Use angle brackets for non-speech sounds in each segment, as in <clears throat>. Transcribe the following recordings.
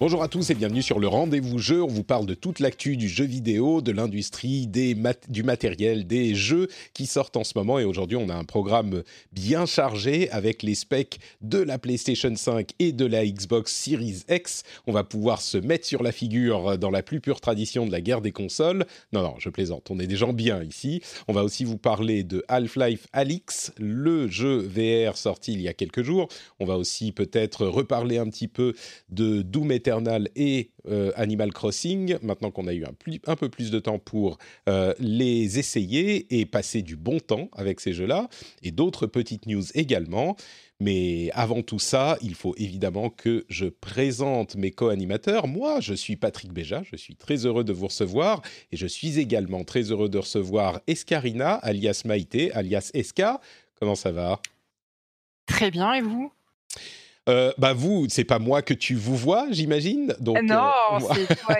Bonjour à tous et bienvenue sur le rendez-vous jeu. On vous parle de toute l'actu du jeu vidéo, de l'industrie, du matériel, des jeux qui sortent en ce moment. Et aujourd'hui, on a un programme bien chargé avec les specs de la PlayStation 5 et de la Xbox Series X. On va pouvoir se mettre sur la figure dans la plus pure tradition de la guerre des consoles. Non, non, je plaisante. On est des gens bien ici. On va aussi vous parler de Half-Life Alix, le jeu VR sorti il y a quelques jours. On va aussi peut-être reparler un petit peu de Doom Eternal et euh, Animal Crossing, maintenant qu'on a eu un, peu plus de temps pour euh, les essayer et passer du bon temps avec ces jeux-là, et d'autres petites news également. Mais avant tout ça, il faut évidemment que je présente mes co-animateurs. Moi, je suis Patrick Béja, je suis très heureux de vous recevoir, et je suis également très heureux de recevoir Escarina, alias Maïté, alias Esca. Comment ça va? Très bien, et vous? Euh, bah vous, c'est pas moi que tu vous vois, j'imagine. Donc Ah Non, euh, c'est toi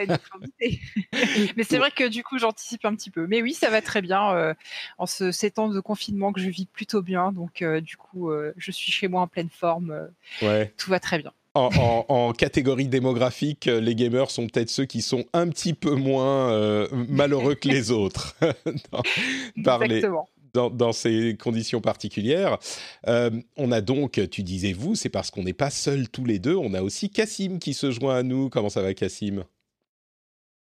et. <laughs> Mais c'est vrai que du coup, j'anticipe un petit peu. Mais oui, ça va très bien euh, en ce, ces temps de confinement que je vis plutôt bien. Donc, euh, du coup, euh, je suis chez moi en pleine forme. euh, ouais. tout va très bien. En, en- en catégorie démographique, euh, les gamers sont peut-être ceux qui sont un petit peu moins euh, malheureux que les <laughs> autres <laughs> par les- Exactement. Dans, dans ces conditions particulières. Euh, on a donc, tu disais vous, c'est parce qu'on n'est pas seuls tous les deux. On a aussi Cassim qui se joint à nous. Comment ça va, Cassim?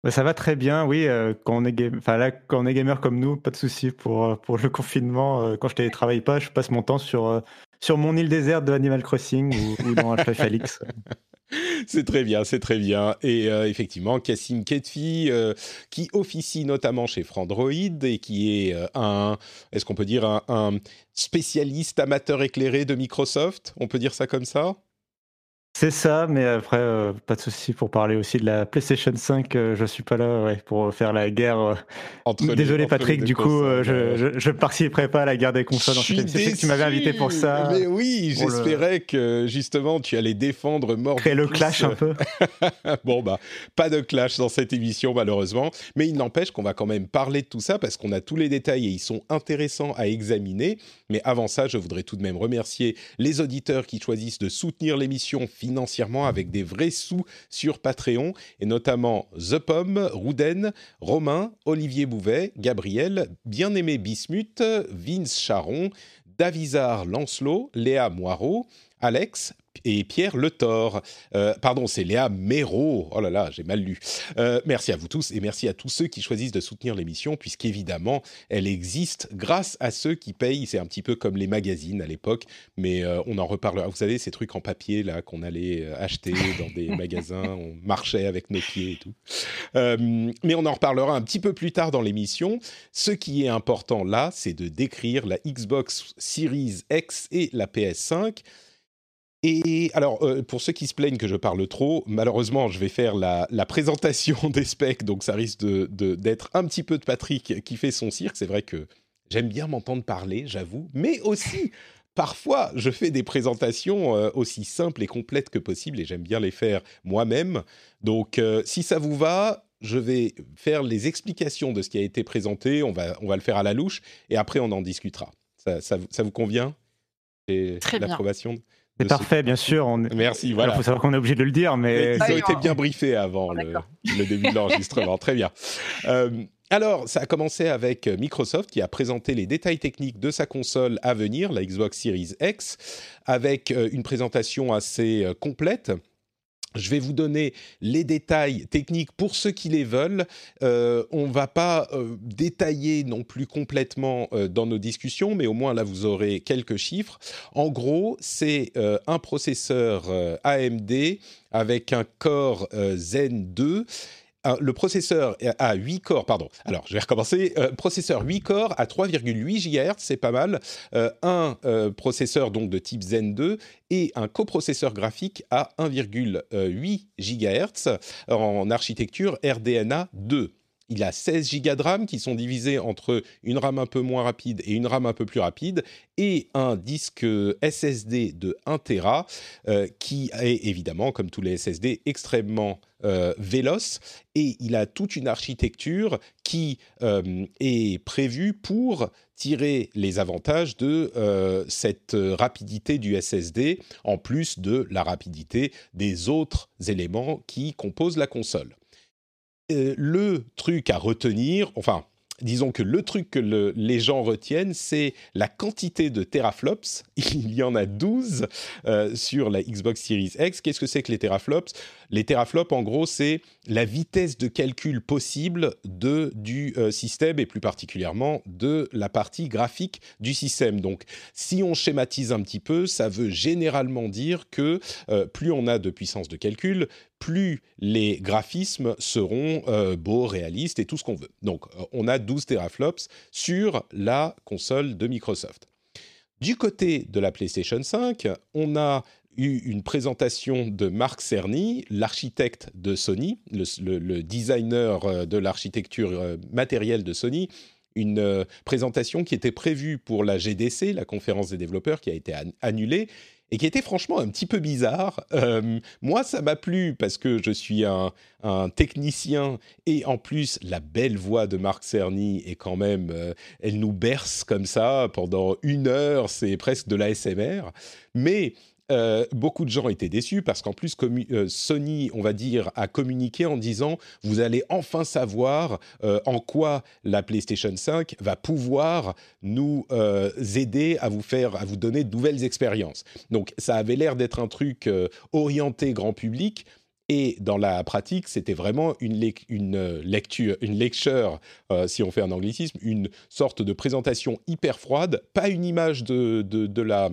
Bah, ça va très bien, oui. euh, quand, on est game... enfin, là, quand on est gamer comme nous, pas de souci pour, euh, pour le <laughs> confinement. euh, quand je télétravaille pas, je passe mon temps sur, euh, sur mon île déserte de Animal Crossing ou, ou dans Half-Life Alix. <laughs> C'est très bien, c'est très bien. Et euh, effectivement, Cassim Ketfi, euh, qui officie notamment chez Frandroid et qui est euh, un, est-ce qu'on peut dire un, un spécialiste amateur éclairé de Microsoft? On peut dire ça comme ça? C'est ça, mais après, euh, pas de souci pour parler aussi de la PlayStation 5. euh, je suis pas là ouais, pour faire la guerre. euh. Entre Désolé, entre Patrick, du coup, euh, je, je, je participerai pas à la guerre des consoles Je suis que tu m'avais invité pour ça. Mais oui, le- j'espérais que justement tu allais défendre mort. Créer le clash un peu. <laughs> bon bah pas de clash dans cette émission malheureusement, mais il n'empêche qu'on va quand même parler de tout ça parce qu'on a tous les détails et ils sont intéressants à examiner. Mais avant ça, je voudrais tout de même remercier les auditeurs qui choisissent de soutenir l'émission financièrement avec des vrais sous sur Patreon et notamment The Pomme, Rouden, Romain, Olivier Bouvet, Gabriel, Bien-aimé Bismuth, Vince Charon, Davizard Lancelot, Léa Moirot, Alex et Pierre Le Thor. Euh, pardon, c'est Léa Méro. Oh là là, j'ai mal lu. Euh, merci à vous tous et merci à tous ceux qui choisissent de soutenir l'émission, puisqu'évidemment, elle existe grâce à ceux qui payent. C'est un petit peu comme les magazines à l'époque, mais euh, on en reparlera. Vous savez, ces trucs en papier là qu'on allait acheter dans des <laughs> magasins, on marchait avec nos pieds et tout. Mais on en reparlera un petit peu plus tard dans l'émission. Ce qui est important là, c'est de décrire la Xbox Series X et la PS5. Et alors, euh, pour ceux qui se plaignent que je parle trop, malheureusement, je vais faire la, la présentation <laughs> des specs, donc ça risque de- d'être un petit peu de Patrick qui fait son cirque. C'est vrai que j'aime bien m'entendre parler, j'avoue, mais aussi, parfois, je fais des présentations euh, aussi simples et complètes que possible, et j'aime bien les faire moi-même. Donc, euh, si ça vous va, je vais faire les explications de ce qui a été présenté, on va, on va le faire à la louche, et après, on en discutera. Ça, ça vous- ça vous convient? Très bien. l'approbation? C'est ce- parfait, bien sûr. On... Merci, Il voilà. faut savoir qu'on est obligé de le dire, mais Ils ont été bien briefés avant le, début de l'enregistrement. <laughs> Très bien. Euh, alors, ça a commencé avec Microsoft qui a présenté les détails techniques de sa console à venir, la Xbox Series X, avec euh, une présentation assez euh, complète je vais vous donner les détails techniques pour ceux qui les veulent. Euh, on ne va pas euh, détailler non plus complètement euh, dans nos discussions, mais au moins là vous aurez quelques chiffres. En gros, c'est un processeur AMD avec un Core Zen 2 le processeur a 8 corps, pardon. Alors, je vais recommencer. Euh, processeur 8 corps à 3,8 GHz, c'est pas mal. Euh, un euh, processeur donc de type Zen 2 et un coprocesseur graphique à 1,8 GHz en architecture RDNA 2 il a 16 Go de RAM qui sont divisés entre une RAM un peu moins rapide et une RAM un peu plus rapide, et un disque SSD de 1 Tera, euh, qui est évidemment, comme tous les SSD, extrêmement euh, véloce, et il a toute une architecture qui euh, est prévue pour tirer les avantages de cette rapidité du SSD, en plus de la rapidité des autres éléments qui composent la console. Euh, le truc à retenir, enfin, disons que le truc que les gens retiennent, c'est la quantité de teraflops. <laughs> Il y en a 12 euh, sur la Xbox Series X. Qu'est-ce que c'est que les teraflops? Les teraflops, en gros, c'est la vitesse de calcul possible de, du euh, système et plus particulièrement de la partie graphique du système. Donc, si on schématise un petit peu, ça veut généralement dire que plus on a de puissance de calcul, plus les graphismes seront euh, beaux, réalistes et tout ce qu'on veut. Donc, on a 12 teraflops sur la console de Microsoft. Du côté de la PlayStation 5, on a eu une présentation de Marc Cerny, l'architecte de Sony, le, designer euh, de l'architecture euh, matérielle de Sony, une euh, présentation qui était prévue pour la GDC, la conférence des développeurs, qui a été annulée et qui était franchement un petit peu bizarre. moi, ça m'a plu parce que je suis un, technicien et en plus, la belle voix de Marc Cerny est quand même, elle nous berce comme ça pendant une heure, c'est presque de l'ASMR. Mais euh, beaucoup de gens étaient déçus parce qu'en plus, euh, Sony, on va dire, a communiqué en disant vous allez enfin savoir euh, en quoi la PlayStation 5 va pouvoir nous aider à vous faire, à vous donner de nouvelles expériences. Donc, ça avait l'air d'être un truc orienté grand public. Et dans la pratique, c'était vraiment une, lecture, une lecture, si on fait un anglicisme, une sorte de présentation hyper froide, pas une image de la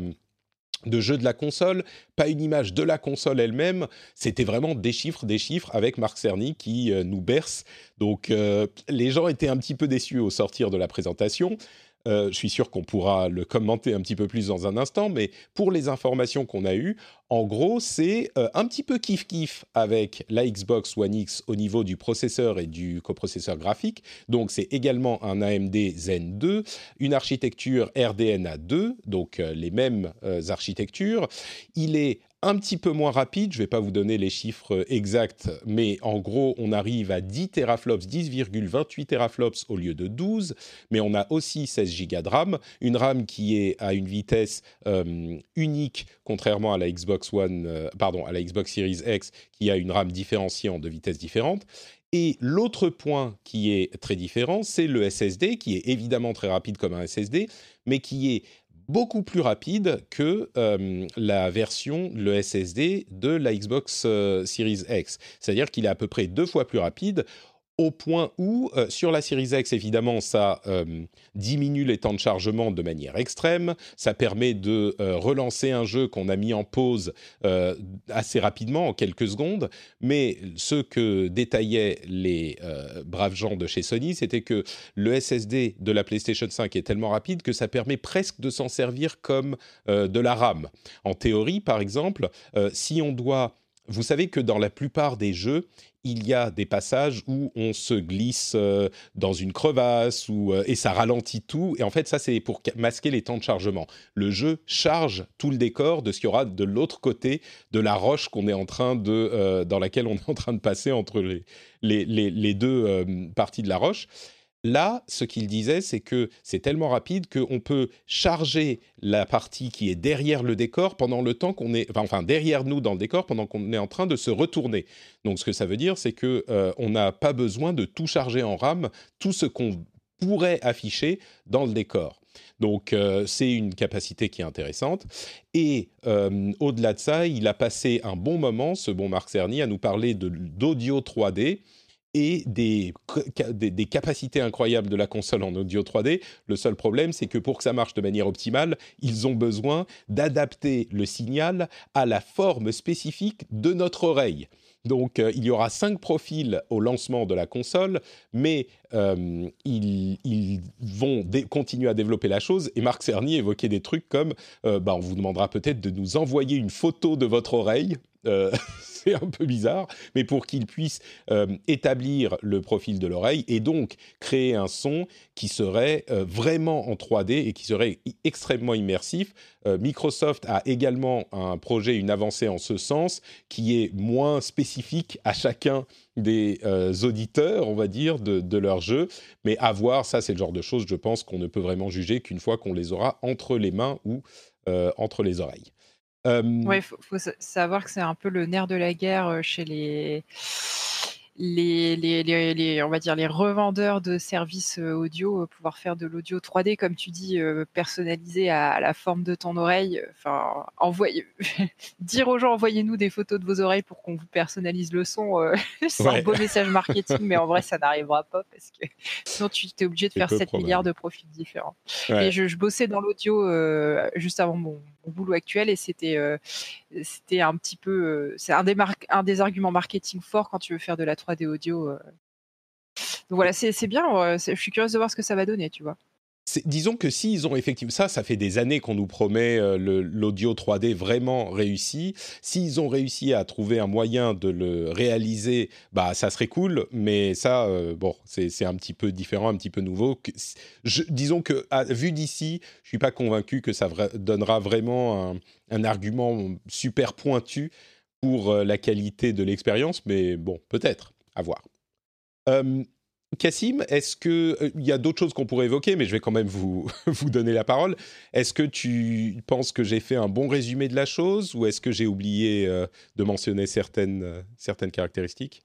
de jeu de la console, pas une image de la console elle-même, c'était vraiment des chiffres, des chiffres avec Marc Cerny qui euh, nous berce. Donc euh, les gens étaient un petit peu déçus au sortir de la présentation. Euh, je suis sûr qu'on pourra le commenter un petit peu plus dans un instant, mais pour les informations qu'on a eues, en gros, c'est euh, un petit peu kiff-kiff avec la Xbox One X au niveau du processeur et du coprocesseur graphique. Donc, c'est également un AMD Zen 2, une architecture RDNA 2, donc euh, les mêmes architectures. Il est un petit peu moins rapide. Je ne vais pas vous donner les chiffres exacts, mais en gros, on arrive à 10 teraflops, 10,28 teraflops au lieu de 12. Mais on a aussi 16 Go de RAM, une RAM qui est à une vitesse euh, unique, contrairement à la Xbox One, euh, pardon, à la Xbox Series X, qui a une RAM différenciée en deux vitesses différentes. Et l'autre point qui est très différent, c'est le SSD, qui est évidemment très rapide comme un SSD, mais qui est beaucoup plus rapide que euh, la version, le SSD de la Xbox euh, Series X. C'est-à-dire qu'il est à peu près deux fois plus rapide au point où, euh, sur la Series X, évidemment, ça euh, diminue les temps de chargement de manière extrême, ça permet de euh, relancer un jeu qu'on a mis en pause assez rapidement, en quelques secondes, mais ce que détaillaient les braves gens de chez Sony, c'était que le SSD de la PlayStation 5 est tellement rapide que ça permet presque de s'en servir comme de la RAM. En théorie, par exemple, si on doit... Vous savez que dans la plupart des jeux, il y a des passages où on se glisse euh, dans une crevasse euh, et ça ralentit tout. Et en fait, ça, c'est pour masquer les temps de chargement. Le jeu charge tout le décor de ce qu'il y aura de l'autre côté de la roche qu'on est en train de, euh, dans laquelle on est en train de passer entre les deux parties de la roche. Là, ce qu'il disait, c'est que c'est tellement rapide qu'on peut charger la partie qui est derrière le décor pendant le temps qu'on est, enfin derrière nous dans le décor pendant qu'on est en train de se retourner. Donc, ce que ça veut dire, c'est que euh, on n'a pas besoin de tout charger en RAM, tout ce qu'on pourrait afficher dans le décor. Donc c'est une capacité qui est intéressante. Et au-delà de ça, il a passé un bon moment, ce bon Marc Cerny, à nous parler d'audio 3D et des, capacités incroyables de la console en audio 3D. Le seul problème, c'est que pour que ça marche de manière optimale, ils ont besoin d'adapter le signal à la forme spécifique de notre oreille. Donc, euh, il y aura cinq profils au lancement de la console, mais euh, ils, vont continuer à développer la chose. Et Marc Cerny évoquait des trucs comme euh, bah, on vous demandera peut-être de nous envoyer une photo de votre oreille. <laughs> c'est un peu bizarre, mais pour qu'il puisse euh, établir le profil de l'oreille et donc créer un son qui serait euh, vraiment en 3D et qui serait extrêmement immersif. Euh, Microsoft a également un projet, une avancée en ce sens, qui est moins spécifique à chacun des auditeurs, on va dire, de, de, leur jeu. Mais à voir, ça c'est le genre de choses, je pense, qu'on ne peut vraiment juger qu'une fois qu'on les aura entre les mains ou entre les oreilles. Euh, il faut, savoir que c'est un peu le nerf de la guerre chez les les, les, les, on va dire les revendeurs de services euh, audio euh, pouvoir faire de l'audio 3D comme tu dis euh, personnalisé à, la forme de ton oreille. Enfin envoyer <laughs> dire aux gens envoyez-nous des photos de vos oreilles pour qu'on vous personnalise le son <laughs> c'est un beau message marketing mais en vrai <laughs> ça n'arrivera pas parce que sinon tu es obligé de faire 7 milliards de profils différents. Et je, je, bossais dans l'audio juste avant mon, boulot actuel et c'était c'était un petit peu c'est un des un des arguments marketing forts quand tu veux faire de la 3D audio. Euh. Donc voilà, c'est bien. Je suis curieuse de voir ce que ça va donner, tu vois. Disons que s'ils ont effectivement ça, ça fait des années qu'on nous promet euh, l'audio 3D vraiment réussi. S'ils ont réussi à trouver un moyen de le réaliser, bah ça serait cool. Mais ça, euh, bon, c'est un petit peu différent, un petit peu nouveau. Je, disons que à, vu d'ici, je suis pas convaincu que ça donnera vraiment un, un, argument super pointu pour la qualité de l'expérience. Mais bon, peut-être à voir. Euh, Cassim, est-ce que il y a d'autres choses qu'on pourrait évoquer, mais je vais quand même vous, <laughs> vous donner la parole. Est-ce que tu penses que j'ai fait un bon résumé de la chose ou est-ce que j'ai oublié euh, de mentionner certaines, euh, certaines caractéristiques?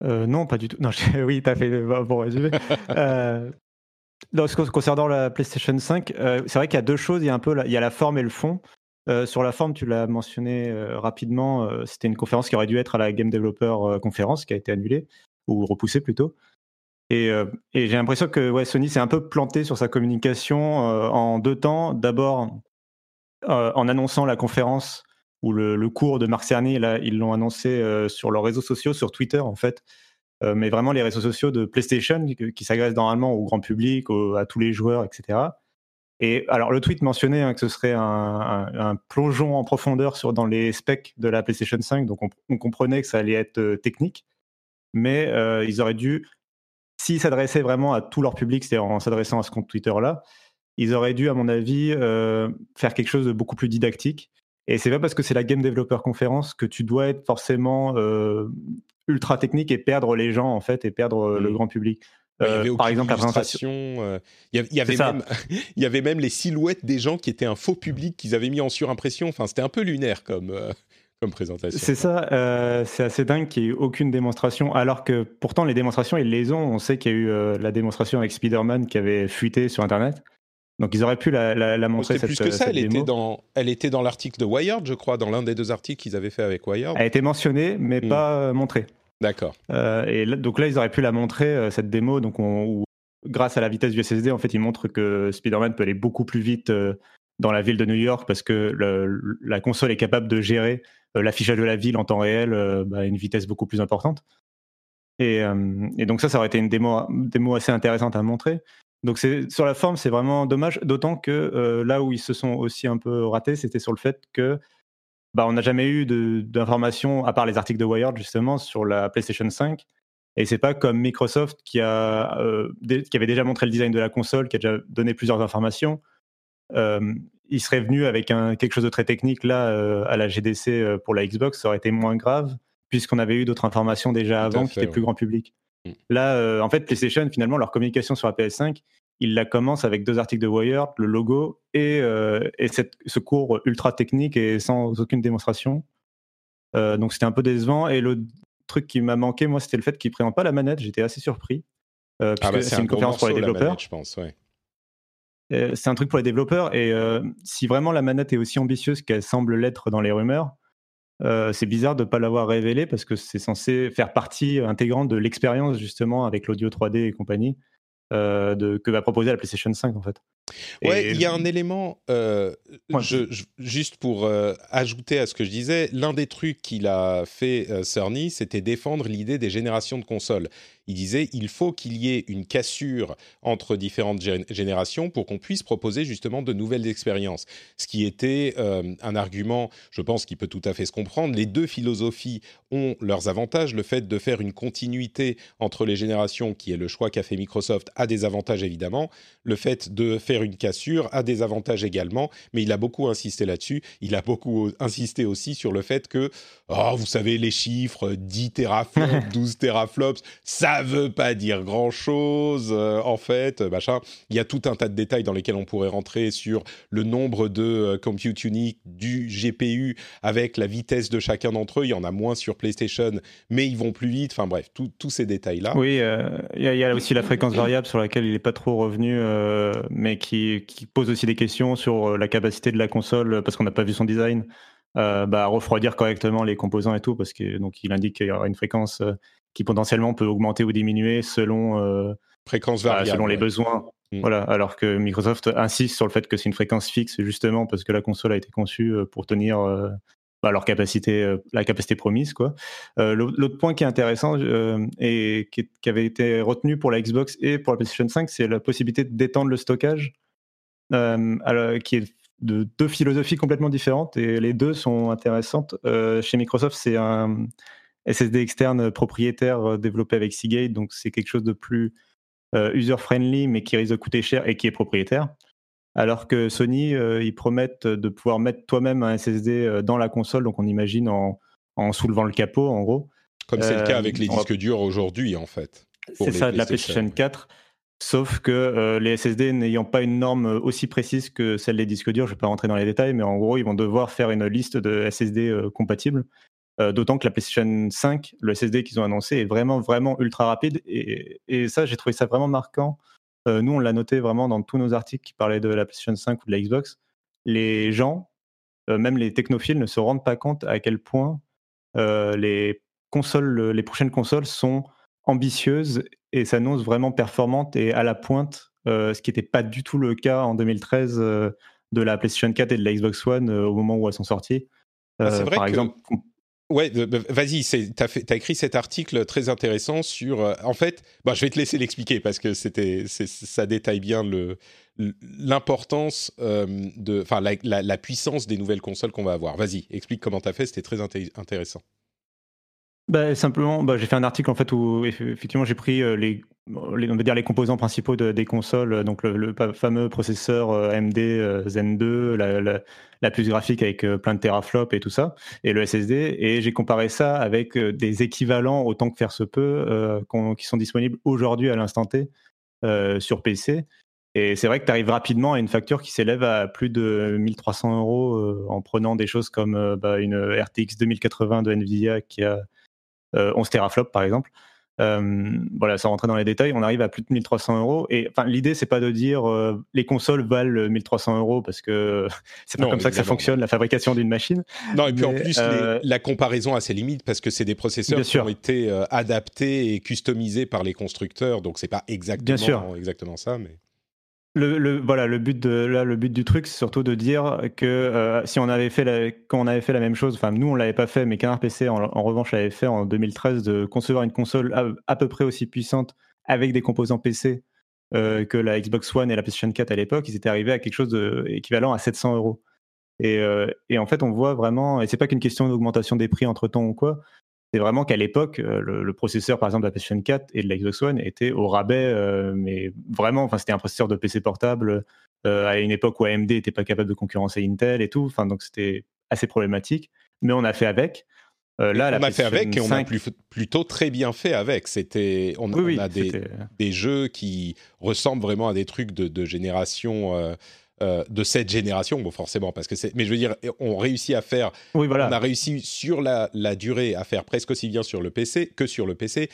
Non, pas du tout. Non, <laughs> oui, tu as fait un bon résumé. <laughs> concernant la PlayStation 5, c'est vrai qu'il y a deux choses. Il y a un peu, il y a la forme et le fond. Euh, sur la forme, tu l'as mentionné euh, rapidement, euh, c'était une conférence qui aurait dû être à la Game Developer Conference, qui a été annulée, ou repoussée plutôt. Et, j'ai l'impression que Sony s'est un peu planté sur sa communication en deux temps. D'abord, en annonçant la conférence ou le, cours de Marc Cerny, là, ils l'ont annoncé sur leurs réseaux sociaux, sur Twitter en fait. mais vraiment les réseaux sociaux de PlayStation qui, s'agressent normalement au grand public, à tous les joueurs, etc. Et alors, le tweet mentionnait hein, que ce serait un, plongeon en profondeur dans les specs de la PlayStation 5, donc on, comprenait que ça allait être euh, technique, mais euh, ils auraient dû, s'ils s'adressaient vraiment à tout leur public, c'est-à-dire en s'adressant à ce compte Twitter-là, ils auraient dû, à mon avis, euh, faire quelque chose de beaucoup plus didactique. Et c'est pas parce que c'est la Game Developer Conference que tu dois être forcément ultra technique et perdre les gens, en fait, et perdre le mmh. grand public. Euh, par exemple, la présentation. Euh, il y, avait même, <laughs> il y avait même les silhouettes des gens qui étaient un faux public qu'ils avaient mis en surimpression. Enfin, c'était un peu lunaire comme, euh, comme présentation. C'est ça. c'est assez dingue qu'il n'y ait aucune démonstration, alors que pourtant les démonstrations ils les ont. On sait qu'il y a eu la démonstration avec Spider-Man qui avait fuité sur Internet. Donc ils auraient pu la, la, montrer. plus que ça. Elle était, dans, elle était dans l'article de Wired, je crois, dans l'un des deux articles qu'ils avaient fait avec Wired. Elle a été mentionnée, mais hmm. pas montrée. D'accord. Euh, et donc là, ils auraient pu la montrer, euh, cette démo, donc où, grâce à la vitesse du SSD, en fait, ils montrent que Spider-Man peut aller beaucoup plus vite euh, dans la ville de New York parce que la console est capable de gérer l'affichage de la ville en temps réel bah, à une vitesse beaucoup plus importante. Et, donc ça, ça aurait été une démo, assez intéressante à montrer. Donc sur la forme, c'est vraiment dommage, d'autant que là où ils se sont aussi un peu ratés, c'était sur le fait que bah, on n'a jamais eu d'informations, à part les articles de Wired justement, sur la PlayStation 5. Et c'est pas comme Microsoft euh, qui avait déjà montré le design de la console, qui a déjà donné plusieurs informations. Euh, il serait venu avec un, quelque chose de très technique là euh, à la GDC pour la Xbox, ça aurait été moins grave, puisqu'on avait eu d'autres informations déjà avant qui étaient plus grand public. Mm. Là, en fait, PlayStation, finalement, leur communication sur la PS5, il la commence avec deux articles de Wired, le logo et, euh, ce cours ultra technique et sans aucune démonstration. Euh, donc c'était un peu décevant. Et le truc qui m'a manqué, moi, c'était le fait qu'il ne présente pas la manette. J'étais assez surpris. Euh, ah bah, c'est une conférence pour les développeurs. je pense, c'est un truc pour les développeurs. Et si vraiment la manette est aussi ambitieuse qu'elle semble l'être dans les rumeurs, c'est bizarre de ne pas l'avoir révélé parce que c'est censé faire partie intégrante de l'expérience justement avec l'audio 3D et compagnie de, que va proposer la PlayStation 5 en fait. Ouais, il y a un élément, euh, juste pour euh, ajouter à ce que je disais, l'un des trucs qu'il a fait euh, Cerny, c'était défendre l'idée des générations de consoles. Il disait il faut qu'il y ait une cassure entre différentes générations pour qu'on puisse proposer justement de nouvelles expériences. Ce qui était un argument, je pense, qui peut tout à fait se comprendre. Les deux philosophies ont leurs avantages. Le fait de faire une continuité entre les générations, qui est le choix qu'a fait Microsoft, a des avantages évidemment. Le fait de faire une cassure a des avantages également, mais il a beaucoup insisté là-dessus. Il a beaucoup insisté aussi sur le fait que, oh, vous savez, les chiffres 10 teraflops, <laughs> 12 teraflops, ça veut pas dire grand-chose, euh, en fait, machin. Il y a tout un tas de détails dans lesquels on pourrait rentrer sur le nombre de euh, compute unique du GPU avec la vitesse de chacun d'entre eux. Il y en a moins sur PlayStation, mais ils vont plus vite. Enfin bref, tous ces détails-là. Oui, euh, il y, a aussi la fréquence variable sur laquelle il n'est pas trop revenu, mais qui pose aussi des questions sur euh, la capacité de la console, parce qu'on n'a pas vu son design, euh, bah, refroidir correctement les composants et tout, parce que donc il indique qu'il y aura une fréquence euh, qui potentiellement peut augmenter ou diminuer selon fréquence bah, selon les besoins. Mm. Voilà, alors que Microsoft insiste sur le fait que c'est une fréquence fixe justement parce que la console a été conçue pour tenir bah, leur capacité, la capacité promise quoi. L'autre point qui est intéressant et qui, qui, avait été retenu pour la Xbox et pour la PlayStation 5, c'est la possibilité d'étendre le stockage euh, qui est de deux philosophies complètement différentes et les deux sont intéressantes. Euh, chez Microsoft, c'est un SSD externe propriétaire euh, développé avec Seagate, donc c'est quelque chose de plus user-friendly, mais qui risque de coûter cher et qui est propriétaire. Alors que Sony, ils promettent de pouvoir mettre toi-même un SSD dans la console, donc on imagine en, en soulevant le capot, en gros. Comme c'est le cas avec les disques durs aujourd'hui, en fait. C'est ça, de la PlayStation 4. Sauf que euh, les SSD n'ayant pas une norme aussi précise que celle des disques durs, je ne vais pas rentrer dans les détails, mais en gros, ils vont devoir faire une liste de SSD euh, compatibles. Euh, d'autant que la PlayStation 5, le SSD qu'ils ont annoncé, est vraiment, vraiment ultra rapide. Et, et ça, j'ai trouvé ça vraiment marquant. nous, on l'a noté vraiment dans tous nos articles qui parlaient de la PlayStation 5 ou de la Xbox. Les gens, même les technophiles, ne se rendent pas compte à quel point les consoles, les prochaines consoles sont ambitieuses et s'annonce vraiment performante et à la pointe, euh, ce qui n'était pas du tout le cas en 2013 euh, de la PlayStation 4 et de la Xbox One euh, au moment où elles sont sorties. Ah, c'est vrai par exemple. Ouais, vas-y, tu as, écrit cet article très intéressant sur. en fait, bah, je vais te laisser l'expliquer parce que c'était, ça détaille bien l'importance de, enfin, la, la, puissance des nouvelles consoles qu'on va avoir. Vas-y, explique comment tu as fait, c'était très intéressant. Bah, simplement, bah, j'ai fait un article en fait où effectivement j'ai pris euh, les, on va dire les composants principaux des consoles, euh, donc le, fameux processeur euh, AMD Zen 2, la, la, la puce graphique avec plein de teraflops et tout ça, et le SSD, et j'ai comparé ça avec des équivalents autant que faire se peut qui sont disponibles aujourd'hui à l'instant T sur PC. Et c'est vrai que tu arrives rapidement à une facture qui s'élève à plus de 1300 euros en prenant des choses comme bah, une RTX 2080 de Nvidia qui a 11 euh, teraflops par exemple. Euh, voilà, sans rentrer dans les détails, on arrive à plus de 1300 euros. Et enfin, l'idée, c'est pas de dire euh, les consoles valent 1300 euros parce que <laughs> c'est pas comme ça que ça fonctionne, la fabrication d'une machine. Non, et puis en plus, la comparaison a ses limites parce que c'est des processeurs qui ont été adaptés et customisés par les constructeurs, donc c'est pas exactement, exactement ça. Mais le, but du truc, c'est surtout de dire que euh, si on avait fait la, même chose, enfin nous on l'avait pas fait, mais Canard PC en, revanche l'avait fait en 2013 de concevoir une console à, peu près aussi puissante avec des composants PC euh, que la Xbox One et la PlayStation 4 à l'époque, ils étaient arrivés à quelque chose d'équivalent à 700 euros. Et, euh, et, en fait, on voit vraiment, et c'est pas qu'une question d'augmentation des prix entre temps ou quoi, c'est vraiment qu'à l'époque, euh, le, processeur, par exemple, de la PlayStation 4 et de la Xbox One était au rabais, euh, mais vraiment, enfin, c'était un processeur de PC portable euh, à une époque où AMD n'était pas capable de concurrencer Intel et tout. Enfin, donc c'était assez problématique. Mais on a fait avec. là, on a fait avec et on a plutôt très bien fait avec. C'était, on, a des, jeux qui ressemblent vraiment à des trucs de, génération euh, de cette génération, bon forcément, parce que c'est. Mais je veux dire, on réussit à faire. Oui, voilà. On a réussi sur la, la, durée à faire presque aussi bien sur le PC que sur le PC.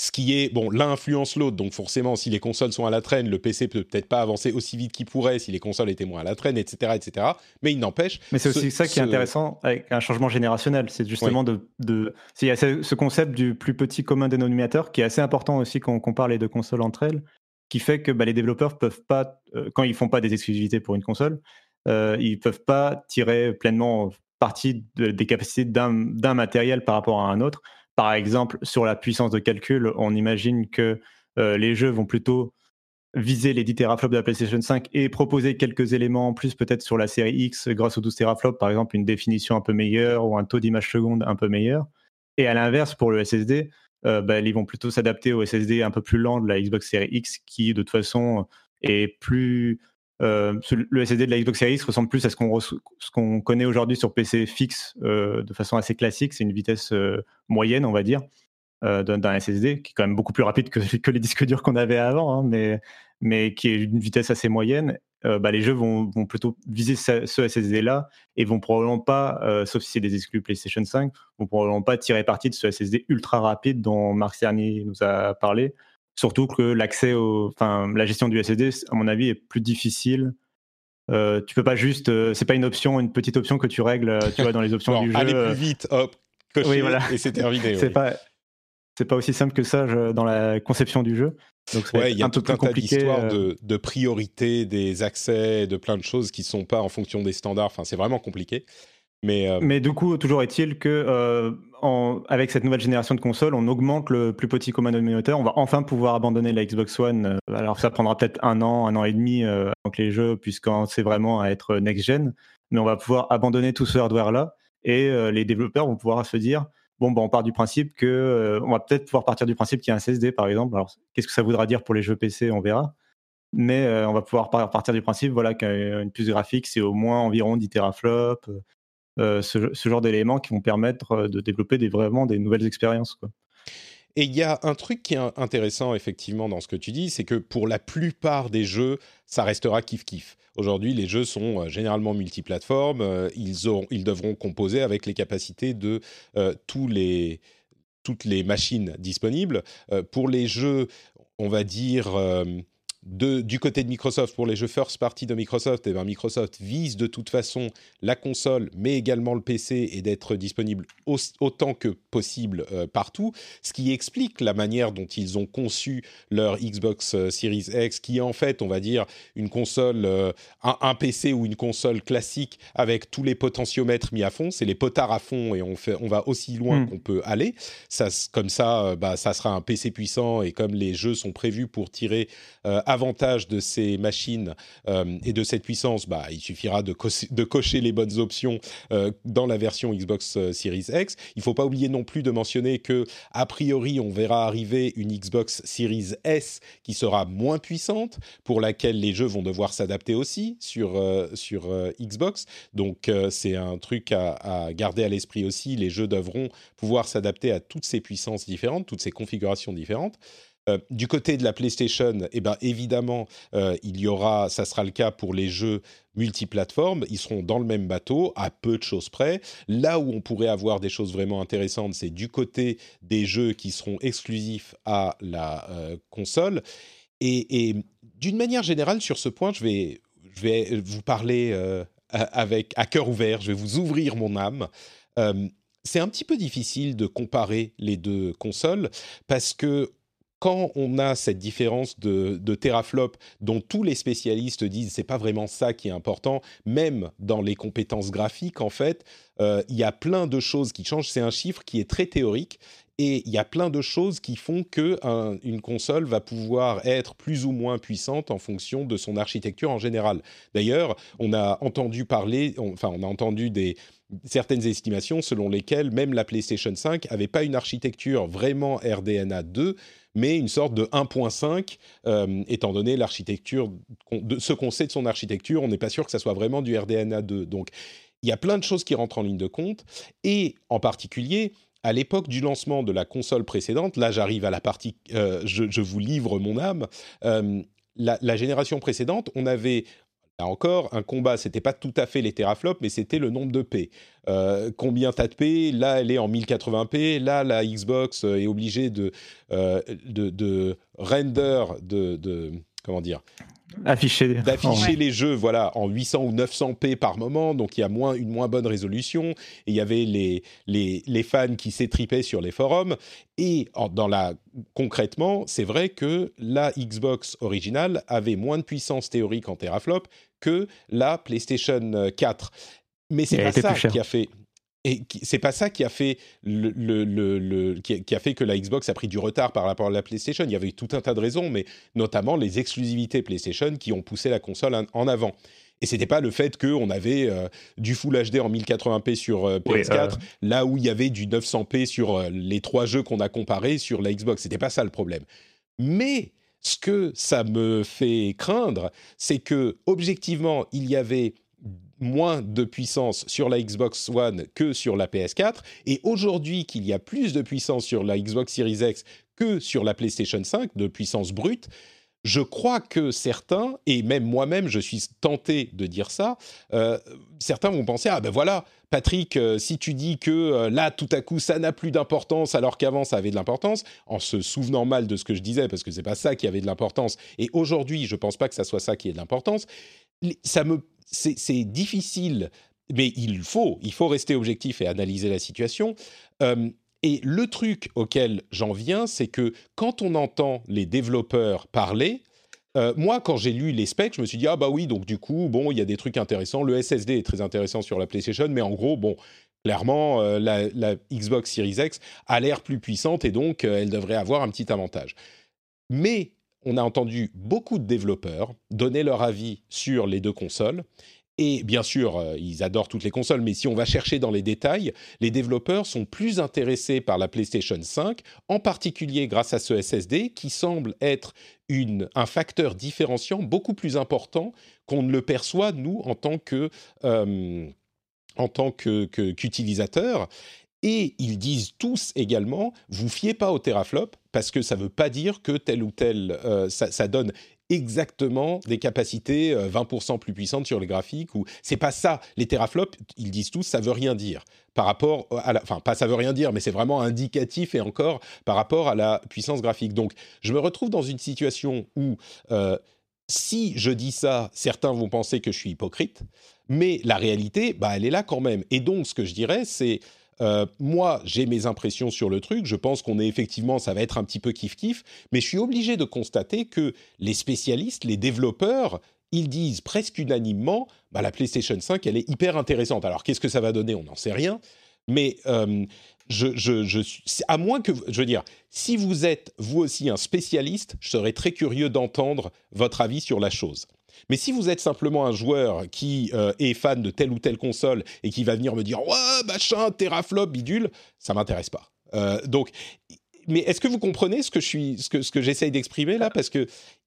ce qui est bon, l'un influence l'autre, donc forcément, si les consoles sont à la traîne, le PC peut peut-être pas avancer aussi vite qu'il pourrait si les consoles étaient moins à la traîne, etc., etc. Mais il n'empêche. Mais c'est aussi ça qui est intéressant avec un changement générationnel, c'est justement de, de, il y a ce concept du plus petit commun dénominateur qui est assez important aussi quand on compare les deux consoles entre elles, qui fait que bah, les développeurs peuvent pas, euh, quand ils font pas des exclusivités pour une console, euh, ils peuvent pas tirer pleinement partie des capacités d'un matériel par rapport à un autre par exemple, sur la puissance de calcul, on imagine que euh, les jeux vont plutôt viser les 10 teraflops de la PlayStation 5 et proposer quelques éléments en plus peut-être sur la série X grâce aux 12 teraflops, par exemple une définition un peu meilleure ou un taux d'image seconde un peu meilleur. Et à l'inverse, pour le SSD, euh, bah, ils vont plutôt s'adapter au SSD un peu plus lent de la Xbox Series X qui de toute façon est plus euh, le SSD de la Xbox Series X ressemble plus à ce qu'on connaît aujourd'hui sur PC fixe euh, de façon assez classique. C'est une vitesse moyenne, on va dire, d'un SSD qui est quand même beaucoup plus rapide que, <laughs> que les disques durs qu'on avait avant, hein, mais, mais qui est une vitesse assez moyenne. Bah, les jeux vont, vont plutôt viser ce, SSD-là et vont probablement pas, sauf si c'est des exclus PlayStation 5, vont probablement pas tirer parti de ce SSD ultra rapide dont Marc Cerny nous a parlé Surtout que l'accès au, enfin, la gestion du SSD, à mon avis, est plus difficile. Euh, tu peux pas juste, euh, c'est pas une option, une petite option que tu règles, euh, tu vois, dans les options <laughs> du jeu. Aller plus vite, hop, cocher, et c'est terminé. <laughs> c'est pas, c'est pas aussi simple que ça dans la conception du jeu. Donc il y a un tout un tas d'histoires de, de, priorité, des accès, de plein de choses qui sont pas en fonction des standards. Enfin, c'est vraiment compliqué. Mais, euh, Mais, du coup, toujours est-il que euh, avec cette nouvelle génération de consoles, on augmente le plus petit commun dénominateur. On va enfin pouvoir abandonner la Xbox One. Euh, alors ça prendra peut-être un an, un an et demi avant que les jeux puissent commencer vraiment à être next-gen. Mais on va pouvoir abandonner tout ce hardware-là et les développeurs vont pouvoir se dire bon, ben, on part du principe que on va peut-être pouvoir partir du principe qu'il y a un SSD par exemple. Alors qu'est-ce que ça voudra dire pour les jeux PC On verra. Mais on va pouvoir partir du principe voilà qu'une puce graphique c'est au moins environ 10 teraflops euh, ce, genre d'éléments qui vont permettre euh, de développer des, vraiment des nouvelles expériences. Et il y a un truc qui est intéressant effectivement dans ce que tu dis, c'est que pour la plupart des jeux, ça restera kiff-kiff. Aujourd'hui, les jeux sont euh, généralement multiplateformes, ils, ont, ils devront composer avec les capacités de tous les, toutes les machines disponibles. pour les jeux, on va dire du côté de Microsoft, pour les jeux first party de Microsoft, eh ben, Microsoft vise de toute façon la console, mais également le PC, et d'être disponible autant que possible euh, partout, ce qui explique la manière dont ils ont conçu leur Xbox euh, Series X, qui est en fait, on va dire, une console, euh, un, PC ou une console classique avec tous les potentiomètres mis à fond, c'est les potards à fond, et on, fait, on va aussi loin hmm. qu'on peut aller. Ça, comme ça, bah, ça sera un PC puissant, et comme les jeux sont prévus pour tirer avantage de ces machines euh, et de cette puissance, bah, il suffira de, cocher les bonnes options euh, dans la version Xbox euh, Series X. Il ne faut pas oublier non plus de mentionner que, a priori, on verra arriver une Xbox Series S qui sera moins puissante, pour laquelle les jeux vont devoir s'adapter aussi sur, sur Xbox. Donc, c'est un truc à, à garder à l'esprit aussi. Les jeux devront pouvoir s'adapter à toutes ces puissances différentes, toutes ces configurations différentes. Euh, du côté de la PlayStation, eh ben, évidemment, euh, il y aura, ça sera le cas pour les jeux multiplateformes, ils seront dans le même bateau, à peu de choses près. Là où on pourrait avoir des choses vraiment intéressantes, c'est du côté des jeux qui seront exclusifs à la euh, console. Et, d'une manière générale, sur ce point, je vais, je vais vous parler avec à cœur ouvert, je vais vous ouvrir mon âme. c'est un petit peu difficile de comparer les deux consoles parce que quand on a cette différence de, de teraflop dont tous les spécialistes disent c'est pas vraiment ça qui est important, même dans les compétences graphiques en fait, euh, il y a plein de choses qui changent. C'est un chiffre qui est très théorique et il y a plein de choses qui font que une console va pouvoir être plus ou moins puissante en fonction de son architecture en général. D'ailleurs, on a entendu parler, enfin on a entendu des certaines estimations selon lesquelles même la PlayStation 5 n'avait pas une architecture vraiment RDNA 2, mais une sorte de 1.5, euh, étant donné l'architecture, ce qu'on sait de son architecture, on n'est pas sûr que ça soit vraiment du RDNA 2. Donc, il y a plein de choses qui rentrent en ligne de compte, et en particulier, à l'époque du lancement de la console précédente, là j'arrive à la partie, euh, je, vous livre mon âme, euh, la, génération précédente, on avait Là encore, un combat, c'était pas tout à fait les teraflops, mais c'était le nombre de P. Euh, combien t'as de P? Là, elle est en 1080p. Là, la Xbox est obligée de, de, de, render, de, de comment dire afficher d'afficher les jeux voilà en 800 ou 900p par moment donc il y a moins une moins bonne résolution. Et il y avait les les, les fans qui s'étripaient sur les forums. Et dans la concrètement c'est vrai que la Xbox originale avait moins de puissance théorique en teraflop que la PlayStation 4 mais c'est pas ça qui a fait et c'est pas ça qui a fait le, le, qui, a fait que la Xbox a pris du retard par rapport à la PlayStation. Il y avait tout un tas de raisons, mais notamment les exclusivités PlayStation qui ont poussé la console en avant. Et c'était pas le fait qu'on avait euh, du Full HD en 1080p sur euh, PS4, là où il y avait du 900p sur euh, les trois jeux qu'on a comparés sur la Xbox. C'était pas ça le problème. Mais ce que ça me fait craindre, c'est que objectivement, il y avait moins de puissance sur la Xbox One que sur la PS4, et aujourd'hui qu'il y a plus de puissance sur la Xbox Series X que sur la PlayStation 5, de puissance brute, je crois que certains, et même moi-même, je suis tenté de dire ça, euh, certains vont penser, ah ben voilà, Patrick, euh, si tu dis que euh, là, tout à coup, ça n'a plus d'importance alors qu'avant, ça avait de l'importance, en se souvenant mal de ce que je disais, parce que c'est pas ça qui avait de l'importance, et aujourd'hui, je pense pas que ça soit ça qui ait de l'importance, ça me c'est difficile, mais il faut, il faut rester objectif et analyser la situation. Euh, et le truc auquel j'en viens, c'est que quand on entend les développeurs parler, euh, moi, quand j'ai lu les specs, je me suis dit ah bah oui, donc du coup, bon, il y a des trucs intéressants. Le SSD est très intéressant sur la PlayStation, mais en gros, bon, clairement, euh, la, la, Xbox Series X a l'air plus puissante et donc elle devrait avoir un petit avantage. Mais on a entendu beaucoup de développeurs donner leur avis sur les deux consoles. Et bien sûr, euh, ils adorent toutes les consoles, mais si on va chercher dans les détails, les développeurs sont plus intéressés par la PlayStation 5, en particulier grâce à ce SSD qui semble être un facteur différenciant beaucoup plus important qu'on ne le perçoit, nous, en tant que... Euh. Et ils disent tous également, vous fiez pas au teraflop parce que ça ne veut pas dire que tel ou tel, euh, ça, donne exactement des capacités 20% euh, plus puissantes sur les graphiques ou c'est pas ça. Les teraflops ils disent tous ça veut rien dire. Par rapport à la enfin pas ça veut rien dire mais c'est vraiment indicatif et encore par rapport à la puissance graphique. Donc je me retrouve dans une situation où euh, si je dis ça, certains vont penser que je suis hypocrite, mais la réalité, bah, elle est là quand même. Et donc, ce que je dirais, c'est euh, moi, j'ai mes impressions sur le truc. Je pense qu'on est effectivement, ça va être un petit peu kiff-kiff, mais je suis obligé de constater que les spécialistes, les développeurs, ils disent presque unanimement, bah, la PlayStation 5, elle est hyper intéressante. Alors, qu'est-ce que ça va donner? On n'en sait rien. Mais euh, je, à moins que, je veux dire, si vous êtes vous aussi un spécialiste, je serais très curieux d'entendre votre avis sur la chose. Mais si vous êtes simplement un joueur qui euh, est fan de telle ou telle console et qui va venir me dire ouais machin teraflop bidule, ça m'intéresse pas. Euh, donc, mais est-ce que vous comprenez ce que je suis, ce que ce que j'essaye d'exprimer là? Parce que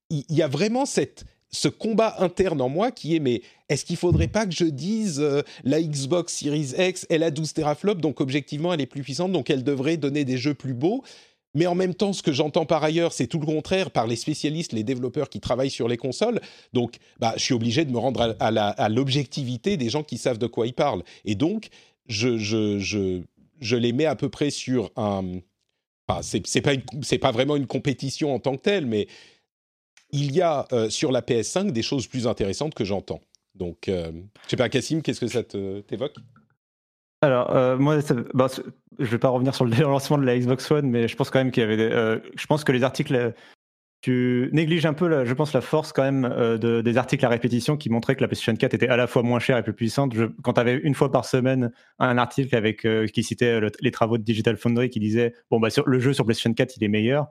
il y, a vraiment cette ce combat interne en moi qui est mais est-ce qu'il faudrait pas que je dise euh, la Xbox Series X elle a 12 teraflops donc objectivement elle est plus puissante donc elle devrait donner des jeux plus beaux? Mais en même temps, ce que j'entends par ailleurs, c'est tout le contraire par les spécialistes, les développeurs qui travaillent sur les consoles. Donc, bah, je suis obligé de me rendre à, l'objectivité des gens qui savent de quoi ils parlent. Et donc, je, je, je, je les mets à peu près sur un. Enfin, c'est pas, pas vraiment une compétition en tant que telle, mais il y a euh, sur la PS5 des choses plus intéressantes que j'entends. Donc, euh, sais pas, Cassim, qu'est-ce que ça t'évoque? Alors, euh, moi, bah, je vais pas revenir sur le <laughs> lancement de la Xbox One, mais je pense quand même qu'il y avait. Euh, je pense que les articles. Euh, tu négliges un peu, je pense, la force quand même de, des articles à répétition qui montraient que la PlayStation 4 était à la fois moins chère et plus puissante. quand tu avais une fois par semaine un article avec qui citait les travaux de Digital Foundry qui disait bon bah sur, le jeu sur PlayStation 4 il est meilleur.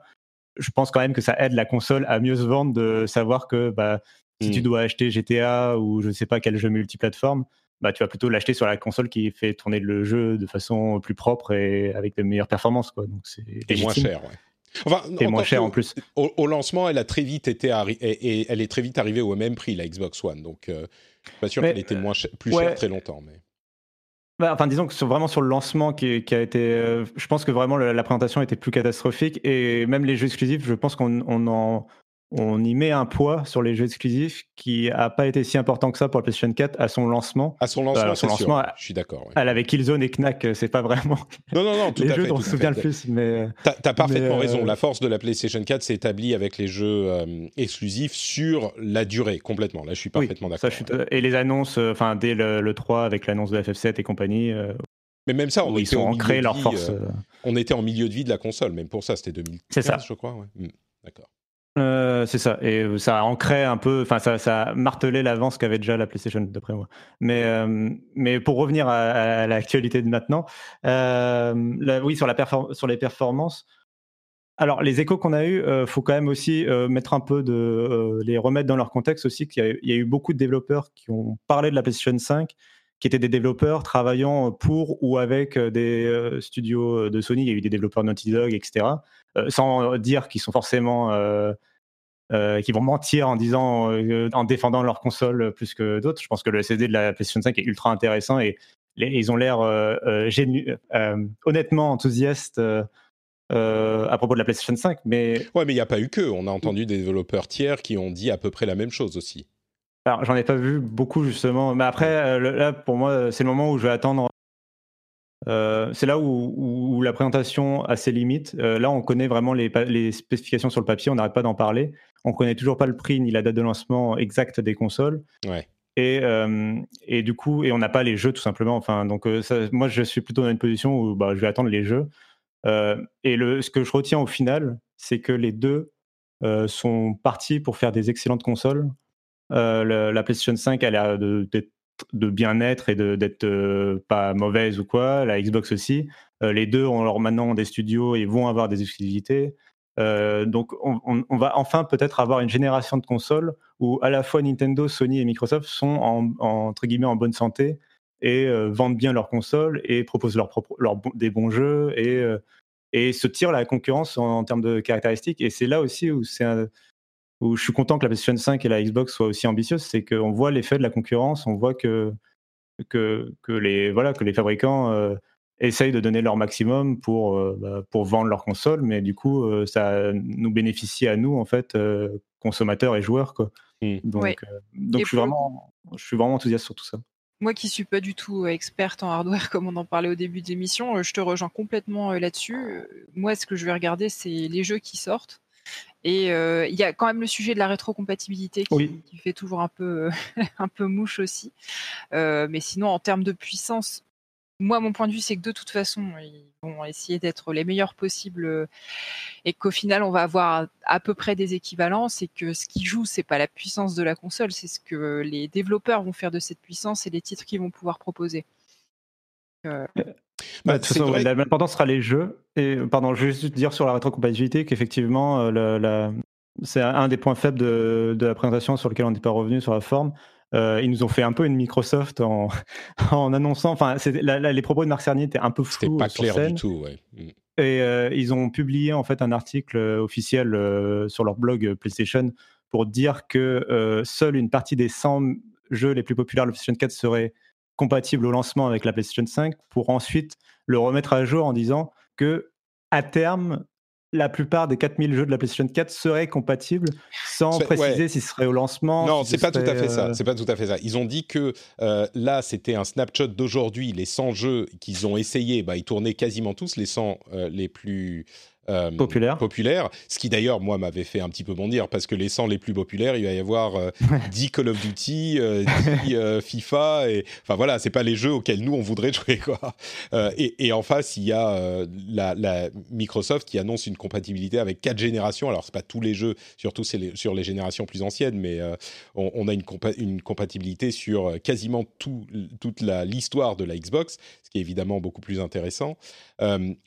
Je pense quand même que ça aide la console à mieux se vendre de savoir que bah, si tu mmh. dois acheter GTA ou je ne sais pas quel jeu multiplateforme, bah, tu vas plutôt l'acheter sur la console qui fait tourner le jeu de façon plus propre et avec de meilleures performances. Quoi. Donc c'est et moins cher, ouais. Enfin, et moins cher en plus. Au, lancement, elle a très vite été et, elle est très vite arrivée au même prix la Xbox One. Donc, euh, je suis pas sûr qu'elle était moins plus chère très longtemps. Mais... Bah, enfin, disons que sur, vraiment sur le lancement qui, qui a été, euh, je pense que vraiment la, présentation était plus catastrophique et même les jeux exclusifs, je pense qu'on en on y met un poids sur les jeux exclusifs qui n'a pas été si important que ça pour la PlayStation 4 à son lancement. À son lancement, son lancement je suis d'accord. Avait Killzone et Knack, c'est pas vraiment non, non, non, <laughs> tout les à jeux fait, dont on se souvient le plus. Mais... T'as as parfaitement raison. La force de la PlayStation 4 s'est établie avec les jeux exclusifs sur la durée, complètement. Là, je suis parfaitement d'accord. Et les annonces, enfin, dès le, 3 avec l'annonce de FF7 et compagnie. Mais même ça, on ils ont ancré leur force. on était en milieu de vie de la console, même pour ça, c'était 2015, ça. je crois. Hmm, d'accord. Euh, c'est ça, et euh, ça ancrait un peu, enfin ça, ça martelait l'avance qu'avait déjà la PlayStation d'après moi. Mais, euh, mais pour revenir à, l'actualité de maintenant, oui sur, la sur les performances. Alors les échos qu'on a eu, faut quand même aussi mettre un peu de les remettre dans leur contexte aussi. Qu'il y, a eu beaucoup de développeurs qui ont parlé de la PlayStation 5 qui étaient des développeurs travaillant pour ou avec des studios de Sony. Il y a eu des développeurs Naughty Dog, etc. Euh, sans dire qu'ils sont forcément euh, euh, qui vont mentir en disant, en défendant leur console plus que d'autres. Je pense que le SSD de la PlayStation 5 est ultra intéressant et ils ont l'air honnêtement enthousiastes à propos de la PlayStation 5. Mais ouais, mais il n'y a pas eu que. On a entendu des développeurs tiers qui ont dit à peu près la même chose aussi. Alors, j'en ai pas vu beaucoup justement, mais après, là, pour moi, c'est le moment où je vais attendre euh, c'est là où, la présentation a ses limites. Euh, là, on connaît vraiment les, spécifications sur le papier, on n'arrête pas d'en parler. On connaît toujours pas le prix ni la date de lancement exacte des consoles. Et, euh, et du coup, et on n'a pas les jeux tout simplement. Enfin, donc moi, je suis plutôt dans une position où bah, je vais attendre les jeux. et le, ce que je retiens au final, c'est que les deux sont partis pour faire des excellentes consoles. la PlayStation 5, elle a d'être de bien-être et d'être euh, pas mauvaise ou quoi. La Xbox aussi. Euh, les deux ont alors maintenant des studios et vont avoir des exclusivités. Euh, donc on, va enfin peut-être avoir une génération de consoles où à la fois Nintendo, Sony et Microsoft sont en, entre guillemets en bonne santé et vendent bien leurs consoles et proposent leur propre, des bons jeux et, et se tirent la concurrence en, en termes de caractéristiques. Et c'est là aussi où c'est où je suis content que la PlayStation 5 et la Xbox soient aussi ambitieuses, c'est qu'on voit l'effet de la concurrence, on voit que, que, que les, voilà, que les fabricants euh, essayent de donner leur maximum pour, euh, bah, pour vendre leurs consoles, mais du coup, euh, ça nous bénéficie à nous, en fait, consommateurs et joueurs. Quoi. Mmh. Donc, donc je, suis vraiment, je suis vraiment enthousiaste sur tout ça. Moi qui suis pas du tout experte en hardware comme on en parlait au début de l'émission, je te rejoins complètement là-dessus. Moi, ce que je vais regarder, c'est les jeux qui sortent. Et euh, il y a quand même le sujet de la rétrocompatibilité qui, qui fait toujours un peu, <laughs> un peu mouche aussi. Euh, mais sinon, en termes de puissance, moi, mon point de vue, c'est que de toute façon, ils vont essayer d'être les meilleurs possibles euh, et qu'au final, on va avoir à peu près des équivalences et que ce qui joue, c'est pas la puissance de la console, c'est ce que les développeurs vont faire de cette puissance et les titres qu'ils vont pouvoir proposer. Euh, bah, de toute façon, l'important sera les jeux. Et pardon, je vais juste dire sur la rétrocompatibilité qu'effectivement, euh, c'est un des points faibles de, la présentation sur lequel on n'est pas revenu sur la forme. Euh, ils nous ont fait un peu une Microsoft en, <laughs> en annonçant. Enfin, les propos de Marc Cerny étaient un peu flous. C'était pas clair du tout, ouais. Mm. Et euh, ils ont publié en fait un article officiel sur leur blog PlayStation pour dire que seule une partie des 100 jeux les plus populaires de PlayStation 4 seraient compatible au lancement avec la PlayStation 5 pour ensuite le remettre à jour en disant que à terme la plupart des 4000 jeux de la PlayStation 4 seraient compatibles sans préciser si ce serait au lancement. Non, c'est pas tout à fait ça. Euh, c'est pas tout à fait ça. Ils ont dit que euh, là, c'était un snapshot d'aujourd'hui. Les 100 jeux qu'ils ont essayé, bah, ils tournaient quasiment tous les 100 euh, les plus euh, populaire. populaire. Ce qui d'ailleurs, moi, m'avait fait un petit peu bondir parce que les 100 les plus populaires, il va y avoir 10 euh, Call of Duty, 10 <laughs> euh, FIFA. Et, enfin voilà, c'est pas les jeux auxquels nous on voudrait jouer. Quoi. Et, et, en face, il y a la, la, Microsoft qui annonce une compatibilité avec 4 générations. Alors, c'est pas tous les jeux, surtout les, sur les générations plus anciennes, mais on, on, a une, une compatibilité sur quasiment tout, toute l'histoire de la Xbox, ce qui est évidemment beaucoup plus intéressant.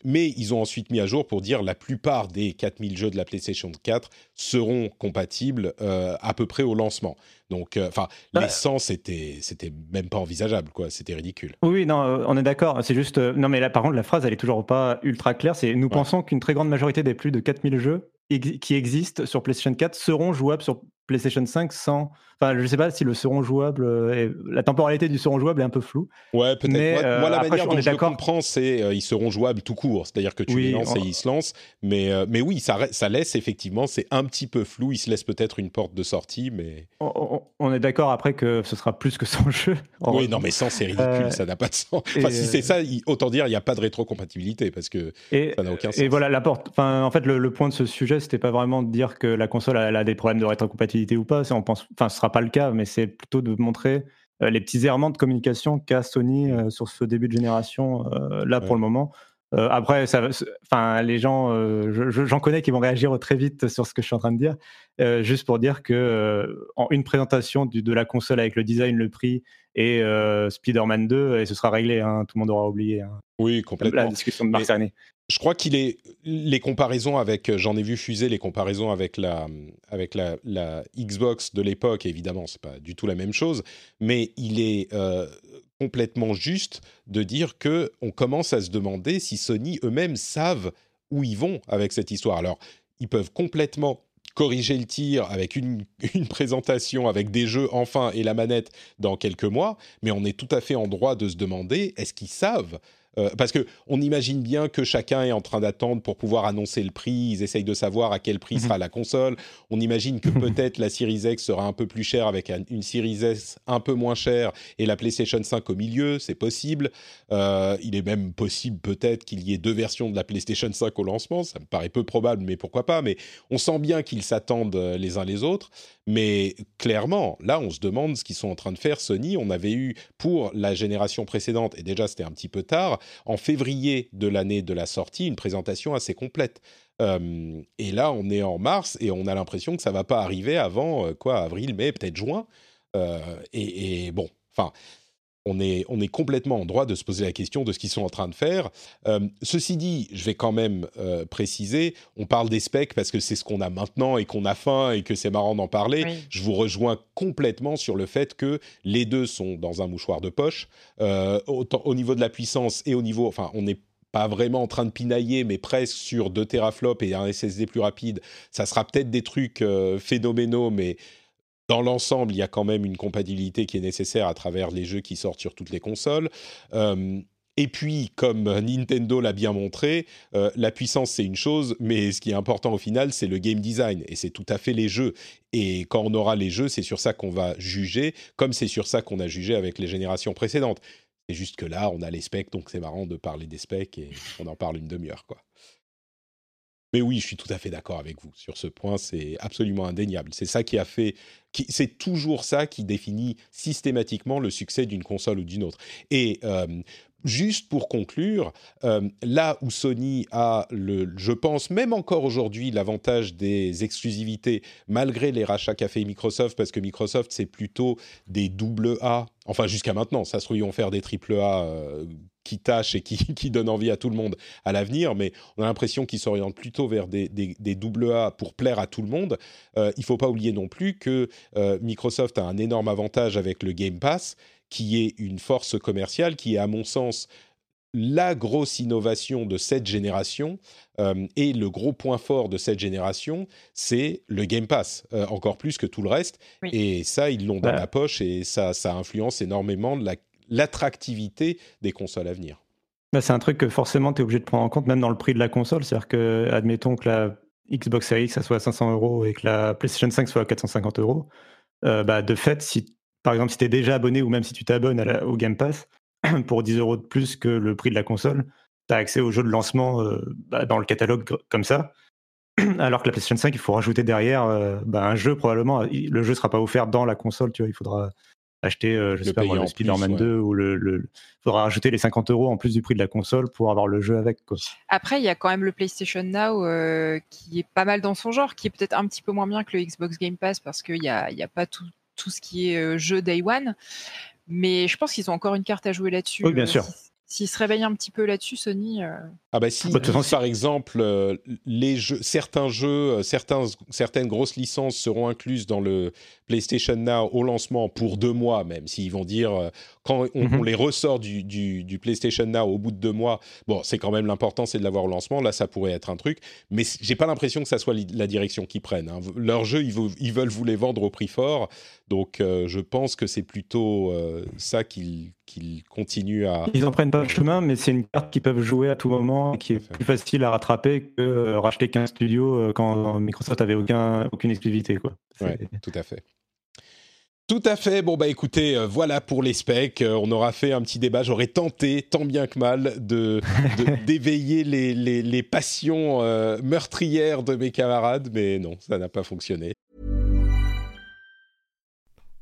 mais ils ont ensuite mis à jour pour dire la plupart des 4000 jeux de la PlayStation 4 seront compatibles euh, à peu près au lancement. Donc, euh, enfin, les bah, 100, c'était, c'était même pas envisageable, quoi. C'était ridicule. Oui, non, euh, on est d'accord. C'est juste, non, mais là, par contre, la phrase, elle est toujours pas ultra claire. C'est, nous pensons qu'une très grande majorité des plus de 4000 jeux qui existent sur PlayStation 4 seront jouables sur PlayStation 5 sans. Enfin, je ne sais pas si le seront jouable. Est... La temporalité du seront jouable est un peu floue. Ouais, peut-être. Moi, moi, la manière dont je le comprends, c'est ils seront jouables tout court. C'est-à-dire que tu les lances et ils se lancent. Mais, mais oui, ça, ça laisse effectivement, c'est un petit peu flou. Il se laisse peut-être une porte de sortie, mais. On, est d'accord après que ce sera plus que 100 <laughs> jeux. Oui, non, mais 100, c'est ridicule. ça n'a pas de sens. Enfin, si c'est ça, autant dire, il n'y a pas de rétrocompatibilité parce que ça n'a aucun sens. Et voilà, la porte. Enfin, en fait, le, point de ce sujet, c'était pas vraiment de dire que la console elle a des problèmes de rétrocompatibilité ou pas. On pense, enfin, ce sera pas le cas, mais c'est plutôt de montrer euh, les petits errements de communication qu'a Sony euh, sur ce début de génération euh, là pour le moment. après, ça, enfin, les gens, j'en connais qui vont réagir très vite sur ce que je suis en train de dire. juste pour dire que en une présentation de la console avec le design, le prix et Spider-Man 2, et ce sera réglé. Hein, tout le monde aura oublié. Hein, oui, complètement. La discussion de mars dernier je crois qu'il est les comparaisons avec euh, j'en ai vu fuser les comparaisons avec la avec la, Xbox de l'époque évidemment c'est pas du tout la même chose mais il est euh, complètement juste de dire que on commence à se demander si Sony eux-mêmes savent où ils vont avec cette histoire. Alors ils peuvent complètement corriger le tir avec une, <laughs> une, présentation, avec des jeux enfin et la manette dans quelques mois, mais on est tout à fait en droit de se demander est-ce qu'ils savent euh, parce que on imagine bien que chacun est en train d'attendre pour pouvoir annoncer le prix. Ils essayent de savoir à quel prix mhm. sera la console. On imagine que <laughs> peut-être la Series X sera un peu plus chère avec une Series S un peu moins chère et la PlayStation 5 au milieu. C'est possible. Euh, il est même possible peut-être qu'il y ait deux versions de la PlayStation 5 au lancement. Ça me paraît peu probable, mais pourquoi pas? Mais on sent bien qu'ils s'attendent euh, les uns les autres. Mais clairement, là, on se demande ce qu'ils sont en train de faire. Sony, on avait eu pour la génération précédente, et déjà c'était un petit peu tard, en février de l'année de la sortie, une présentation assez complète. Et là, on est en mars et on a l'impression que ça va pas arriver avant euh, quoi, avril, mai, peut-être juin. Euh, et, et, bon, enfin, on est, on est complètement en droit de se poser la question de ce qu'ils sont en train de faire. Euh, ceci dit, je vais quand même euh, préciser, on parle des specs parce que c'est ce qu'on a maintenant et qu'on a faim et que c'est marrant d'en parler. Je vous rejoins complètement sur le fait que les deux sont dans un mouchoir de poche, euh, autant, au niveau de la puissance et au niveau, enfin, on n'est pas vraiment en train de pinailler, mais presque sur 2 teraflops et un SSD plus rapide. Ça sera peut-être des trucs phénoménaux, mais dans l'ensemble, il y a quand même une compatibilité qui est nécessaire à travers les jeux qui sortent sur toutes les consoles. Euh, et puis, comme Nintendo l'a bien montré, euh, la puissance c'est une chose, mais ce qui est important au final, c'est le game design, et c'est tout à fait les jeux. Et quand on aura les jeux, c'est sur ça qu'on va juger, comme c'est sur ça qu'on a jugé avec les générations précédentes. C'est juste que là, on a les specs, donc c'est marrant de parler des specs, et on en parle une demi-heure, quoi. Mais oui, je suis tout à fait d'accord avec vous sur ce point. C'est absolument indéniable. C'est ça qui a fait, c'est toujours ça qui définit systématiquement le succès d'une console ou d'une autre. Et euh, juste pour conclure, euh, là où Sony a, je pense, même encore aujourd'hui, l'avantage des exclusivités, malgré les rachats qu'a fait Microsoft, parce que Microsoft, c'est plutôt des double A, enfin jusqu'à maintenant, ça se trouve, faire des triple A euh, qui tâchent et <laughs> qui, donnent envie à tout le monde à l'avenir, mais on a l'impression qu'ils s'orientent plutôt vers des, des, double A pour plaire à tout le monde. Euh, il ne faut pas oublier non plus que Microsoft a un énorme avantage avec le Game Pass, qui est une force commerciale, qui est à mon sens la grosse innovation de cette génération euh, et le gros point fort de cette génération, c'est le Game Pass, euh, encore plus que tout le reste. Et ça, ils l'ont dans la poche et ça, ça influence énormément l'attractivité des consoles à venir. Bah, c'est un truc que forcément tu es obligé de prendre en compte, même dans le prix de la console. C'est-à-dire que, admettons que la Xbox Series X soit à 500 euros et que la PlayStation 5 soit à 450 euros, euh, bah, de fait, si par exemple, si tu es déjà abonné ou même si tu t'abonnes au Game Pass, <clears throat> pour 10 euros de plus que le prix de la console, tu as accès aux jeux de lancement euh, bah, dans le catalogue comme ça. <clears throat> Alors que la PlayStation 5, il faut rajouter derrière euh, bah, un jeu, probablement. Le jeu ne sera pas offert dans la console, tu vois, il faudra acheter, euh, je sais pas le Spider-Man 2 ou le, Il faudra rajouter les 50 euros en plus du prix de la console pour avoir le jeu avec. Après, il y a quand même le PlayStation Now qui est pas mal dans son genre, qui est peut-être un petit peu moins bien que le Xbox Game Pass parce qu'il n'y a, y a pas tout, tout ce qui est jeu Day One. Mais je pense qu'ils ont encore une carte à jouer là-dessus. Oui, bien sûr. S'ils se réveillent un petit peu là-dessus, Sony. Euh, ah bah si, bah, par exemple, euh, les jeux, certains jeux, certains, certaines grosses licences seront incluses dans le PlayStation Now au lancement pour deux mois même, s'ils vont dire quand on, mhm. les ressort du, du, PlayStation Now au bout de deux mois, bon, c'est quand même l'important, c'est de l'avoir au lancement. Là, ça pourrait être un truc, mais j'ai pas l'impression que ça soit la direction qu'ils prennent. Hein. Leurs jeux, ils, ils, veulent vous les vendre au prix fort, donc je pense que c'est plutôt ça qu'ils continuent à. Ils en prennent pas le chemin, mais c'est une carte qu'ils peuvent jouer à tout moment, qui est plus facile à rattraper que euh, racheter qu'un studio euh, quand Microsoft avait aucun, aucune exclusivité. Quoi. tout à fait. Tout à fait. Bon bah écoutez, euh, voilà pour les specs. on aura fait un petit débat. J'aurais tenté, tant bien que mal, de <laughs> d'éveiller les, les, les, passions meurtrières de mes camarades, mais non, ça n'a pas fonctionné.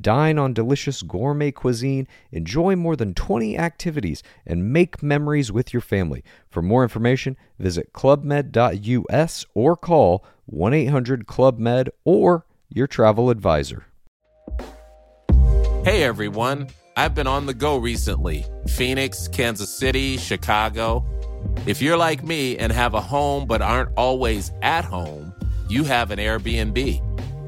Dine on delicious gourmet cuisine, enjoy more than 20 activities, and make memories with your family. For more information, visit clubmed.us or call 1 800 Club Med or your travel advisor. Hey everyone, I've been on the go recently Phoenix, Kansas City, Chicago. If you're like me and have a home but aren't always at home, you have an Airbnb.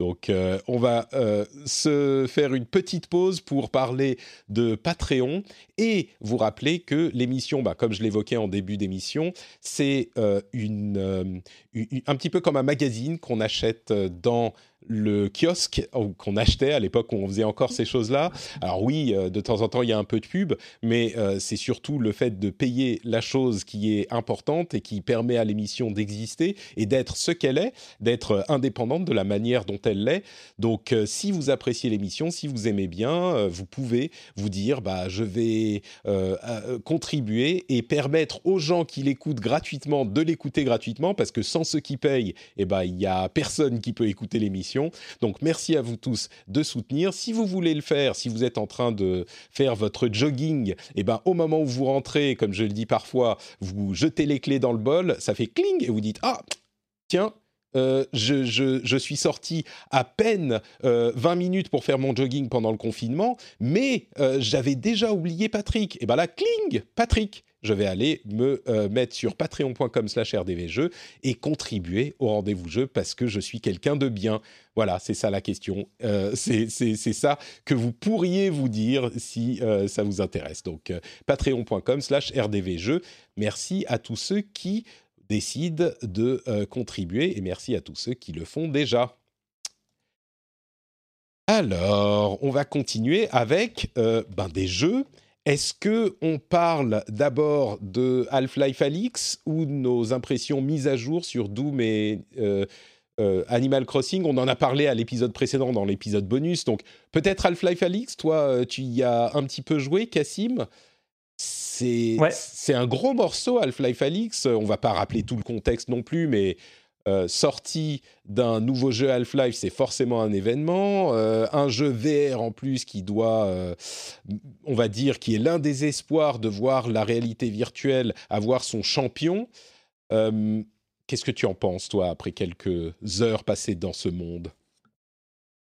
Donc, euh, on va euh, se faire une petite pause pour parler de Patreon. Et vous rappeler que l'émission, bah, comme je l'évoquais en début d'émission, c'est euh, un petit peu comme un magazine qu'on achète dans le kiosque qu'on achetait à l'époque où on faisait encore ces choses-là. Alors oui, euh, de temps en temps, il y a un peu de pub, mais euh, c'est surtout le fait de payer la chose qui est importante et qui permet à l'émission d'exister et d'être ce qu'elle est, d'être indépendante de la manière dont elle l'est. Donc euh, si vous appréciez l'émission, si vous aimez bien, vous pouvez vous dire, bah, je vais contribuer et permettre aux gens qui l'écoutent gratuitement de l'écouter gratuitement, parce que sans ceux qui payent, eh ben, il n'y a personne qui peut écouter l'émission donc merci à vous tous de soutenir. Si vous voulez le faire, si vous êtes en train de faire votre jogging, et eh ben au moment où vous rentrez, comme je le dis parfois, vous jetez les clés dans le bol, ça fait cling et vous dites ah tiens euh, je, suis sorti à peine 20 euh, minutes pour faire mon jogging pendant le confinement, mais euh, j'avais déjà oublié Patrick. Et bien là, cling, Patrick je vais aller me euh, mettre sur patreon.com slash rdvjeux et contribuer au rendez-vous jeu parce que je suis quelqu'un de bien. Voilà, c'est ça la question. Euh, c'est ça que vous pourriez vous dire si euh, ça vous intéresse. Donc, patreon.com slash rdvjeux. Merci à tous ceux qui décident de contribuer et merci à tous ceux qui le font déjà. Alors, on va continuer avec ben, des jeux est-ce que on parle d'abord de Half-Life Alix ou nos impressions mises à jour sur Doom et euh, euh, Animal Crossing? On en a parlé à l'épisode précédent, dans l'épisode bonus. Donc peut-être Half-Life Alix. Toi, euh, tu y as un petit peu joué, Cassim. C'est un gros morceau, Half-Life Alix. On va pas rappeler tout le contexte non plus, mais euh, sortie d'un nouveau jeu Half-Life, c'est forcément un événement. Euh, un jeu VR en plus qui doit, euh, on va dire, qui est l'un des espoirs de voir la réalité virtuelle avoir son champion. Qu'est-ce que tu en penses, toi, après quelques heures passées dans ce monde?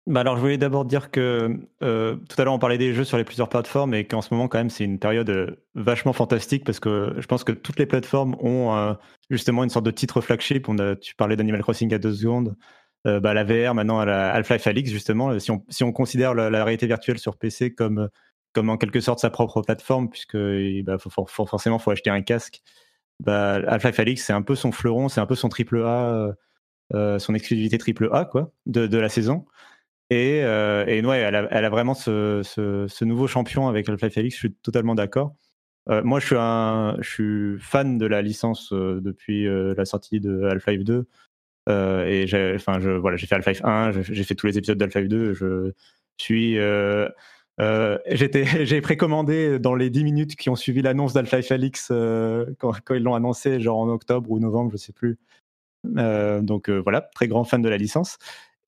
Bah alors, je voulais d'abord dire que euh, tout à l'heure, on parlait des jeux sur les plusieurs plateformes et qu'en ce moment, quand même, c'est une période euh, vachement fantastique parce que je pense que toutes les plateformes ont euh, justement une sorte de titre flagship. On a, tu parlais d'Animal Crossing à deux secondes. bah, la VR, maintenant, à la Half-Life Alix, justement. Si on, si on considère la, réalité virtuelle sur PC comme, comme en quelque sorte sa propre plateforme, puisque bah, faut, forcément, il faut acheter un casque. Bah, Half-Life Alix, c'est un peu son fleuron, c'est un peu son triple A, son exclusivité triple A quoi, de, de la saison. Et, euh, ouais, elle a, vraiment ce, nouveau champion avec Half-Life Alyx, je suis totalement d'accord. Euh, moi, je suis, fan de la licence euh, depuis euh, la sortie de Half-Life 2. Euh, et j'ai enfin, voilà, fait Half-Life 1, j'ai fait tous les épisodes d'Half-Life 2. Je suis. <laughs> j'ai précommandé dans les 10 minutes qui ont suivi l'annonce d'Half-Life Alyx quand, quand, ils l'ont annoncé, genre en octobre ou novembre, je sais plus. donc voilà, très grand fan de la licence.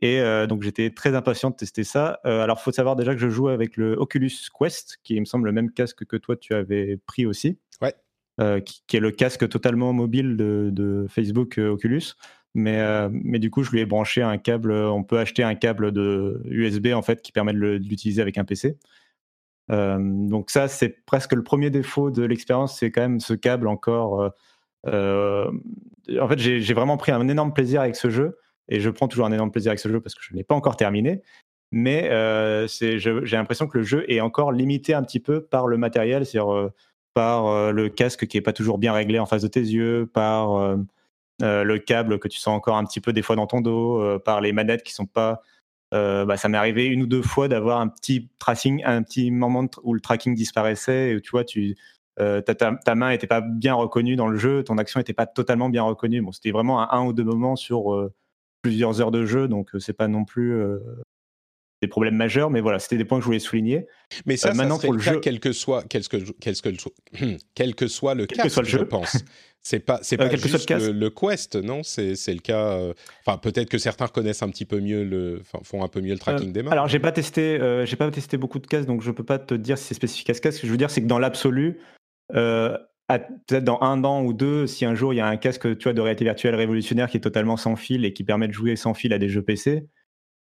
Et euh, donc j'étais très impatient de tester ça. Euh, alors faut savoir déjà que je joue avec le Oculus Quest, qui me semble le même casque que toi tu avais pris aussi. Ouais. Euh, qui, qui, est le casque totalement mobile de, de Facebook euh, Oculus. Mais, mais du coup, je lui ai branché un câble. On peut acheter un câble de USB en fait qui permet de l'utiliser avec un PC. donc ça, c'est presque le premier défaut de l'expérience, c'est quand même ce câble encore. en fait, j'ai vraiment pris un énorme plaisir avec ce jeu et je prends toujours un énorme plaisir avec ce jeu parce que je ne l'ai pas encore terminé. Mais euh, j'ai l'impression que le jeu est encore limité un petit peu par le matériel, c'est-à-dire euh, par euh, le casque qui n'est pas toujours bien réglé en face de tes yeux, par euh, le câble que tu sens encore un petit peu des fois dans ton dos, par les manettes qui sont pas. Bah, ça m'est arrivé une ou deux fois d'avoir un petit tracing, un petit moment où le tracking disparaissait et tu vois, tu, ta, main n'était pas bien reconnue dans le jeu, ton action n'était pas totalement bien reconnue. Bon, c'était vraiment un, un, ou deux moments sur plusieurs heures de jeu, donc c'est pas non plus euh, des problèmes majeurs, mais voilà, c'était des points que je voulais souligner. Mais ça, euh, maintenant ça pour le cas, jeu, quel que soit, quel que, quel que, <clears throat> quel que soit le quel casque, que soit le jeu. je pense. C'est pas, c'est euh, pas juste le, le, Quest, non C'est, c'est le cas. Enfin, euh, peut-être que certains connaissent un petit peu mieux le, font un peu mieux le tracking euh, des mains. Alors, j'ai pas testé, euh, j'ai pas testé beaucoup de casques, donc je peux pas te dire si c'est spécifique à ce casque. Ce que je veux dire, c'est que dans l'absolu, peut-être dans un an ou deux, si un jour il y a un casque tu vois, de réalité virtuelle révolutionnaire qui est totalement sans fil et qui permet de jouer sans fil à des jeux PC,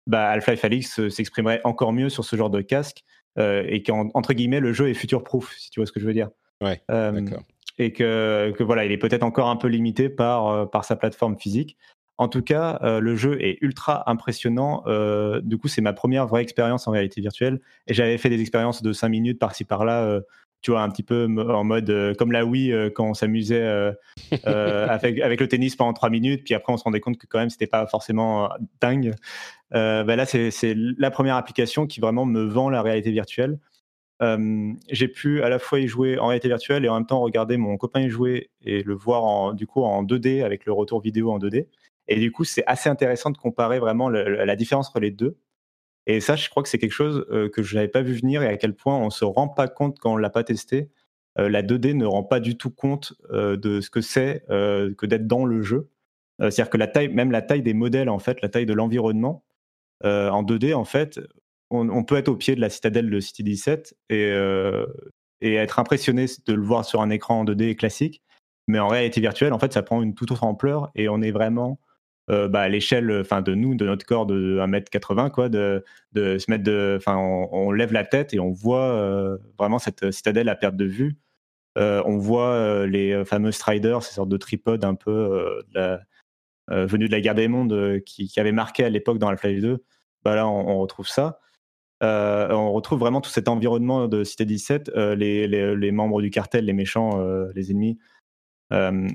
bah, Half-Life Alyx s'exprimerait encore mieux sur ce genre de casque euh, et qu'entre guillemets le jeu est future-proof, si tu vois ce que je veux dire. Ouais, euh, d'accord. Et que, que, voilà, il est peut-être encore un peu limité par, euh, par sa plateforme physique. En tout cas, euh, le jeu est ultra impressionnant. Euh, du coup, c'est ma première vraie expérience en réalité virtuelle. Et j'avais fait des expériences de 5 minutes par-ci par-là tu vois, un petit peu en mode euh, comme la Wii euh, quand on s'amusait <laughs> euh, avec, avec, le tennis pendant trois minutes, puis après on se rendait compte que quand même c'était pas forcément dingue. Bah là, c'est la première application qui vraiment me vend la réalité virtuelle. j'ai pu à la fois y jouer en réalité virtuelle et en même temps regarder mon copain y jouer et le voir en, du coup en 2D avec le retour vidéo en 2D. Et du coup, c'est assez intéressant de comparer vraiment le, la différence entre les deux. Et ça, je crois que c'est quelque chose euh, que je n'avais pas vu venir et à quel point on ne se rend pas compte quand on ne l'a pas testé. Euh, la 2D ne rend pas du tout compte euh, de ce que c'est que d'être dans le jeu. C'est-à-dire que même la taille des modèles, en fait, la taille de l'environnement, en 2D, en fait, on, on, peut être au pied de la citadelle de City 17 et, et être impressionné de le voir sur un écran en 2D classique. Mais en réalité virtuelle, en fait, ça prend une toute autre ampleur et on est vraiment euh, bah, à l'échelle enfin de nous de notre corps de 1m80 quoi de, de se mettre de enfin on, lève la tête et on voit euh, vraiment cette citadelle à perte de vue. Euh, on voit euh, les fameux striders ces sortes de tripodes un peu euh, venus de la guerre des mondes qui, qui avaient marqué à l'époque dans Half-Life 2 bah là on, retrouve ça. On retrouve vraiment tout cet environnement de Cité 17 les, les, membres du cartel les méchants les ennemis. Euh,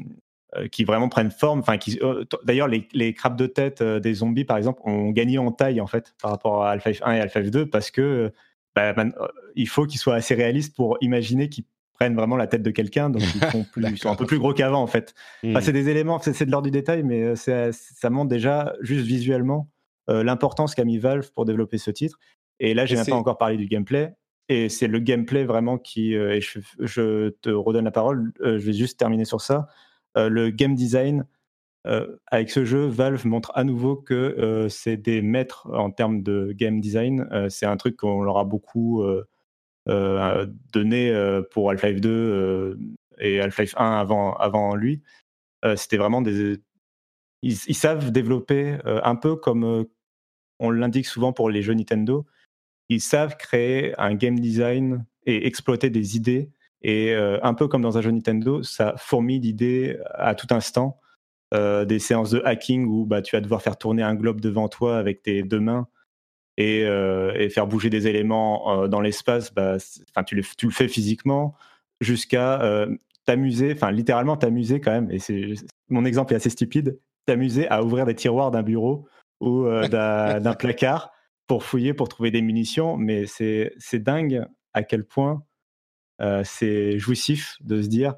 qui vraiment prennent forme. Enfin, qui, euh, d'ailleurs, les, les, crabes de tête euh, des zombies, par exemple, ont gagné en taille en fait par rapport à Alpha F1 et Alpha F2 parce que bah, man, il faut qu'ils soient assez réalistes pour imaginer qu'ils prennent vraiment la tête de quelqu'un, donc ils, sont, <laughs> plus, ils, sont, un peu plus gros qu'avant en fait. Mmh. Enfin, c'est des éléments, c'est de l'ordre du détail, mais ça montre déjà juste visuellement euh, l'importance qu'a mis Valve pour développer ce titre. Et là, j'ai même pas encore parlé du gameplay. Et c'est le gameplay vraiment qui. Euh, et je, je, te redonne la parole. Euh, je vais juste terminer sur ça. Euh, le game design, euh, avec ce jeu, Valve montre à nouveau que euh, c'est des maîtres en termes de game design. c'est un truc qu'on leur a beaucoup donné pour Half-Life 2 et Half-Life 1 avant, lui. C'était vraiment des. Ils savent développer un peu comme on l'indique souvent pour les jeux Nintendo. Ils savent créer un game design et exploiter des idées et euh, un peu comme dans un jeu Nintendo, ça fourmille d'idées à tout instant. Euh, des séances de hacking où bah, tu vas devoir faire tourner un globe devant toi avec tes deux mains et, euh, et faire bouger des éléments euh, dans l'espace. Bah, tu, le, tu le fais physiquement jusqu'à euh, t'amuser, enfin littéralement t'amuser quand même. Et c'est mon exemple est assez stupide. T'amuser à ouvrir des tiroirs d'un bureau ou <laughs> d'un placard pour fouiller, pour trouver des munitions, mais c'est dingue à quel point c'est jouissif de se dire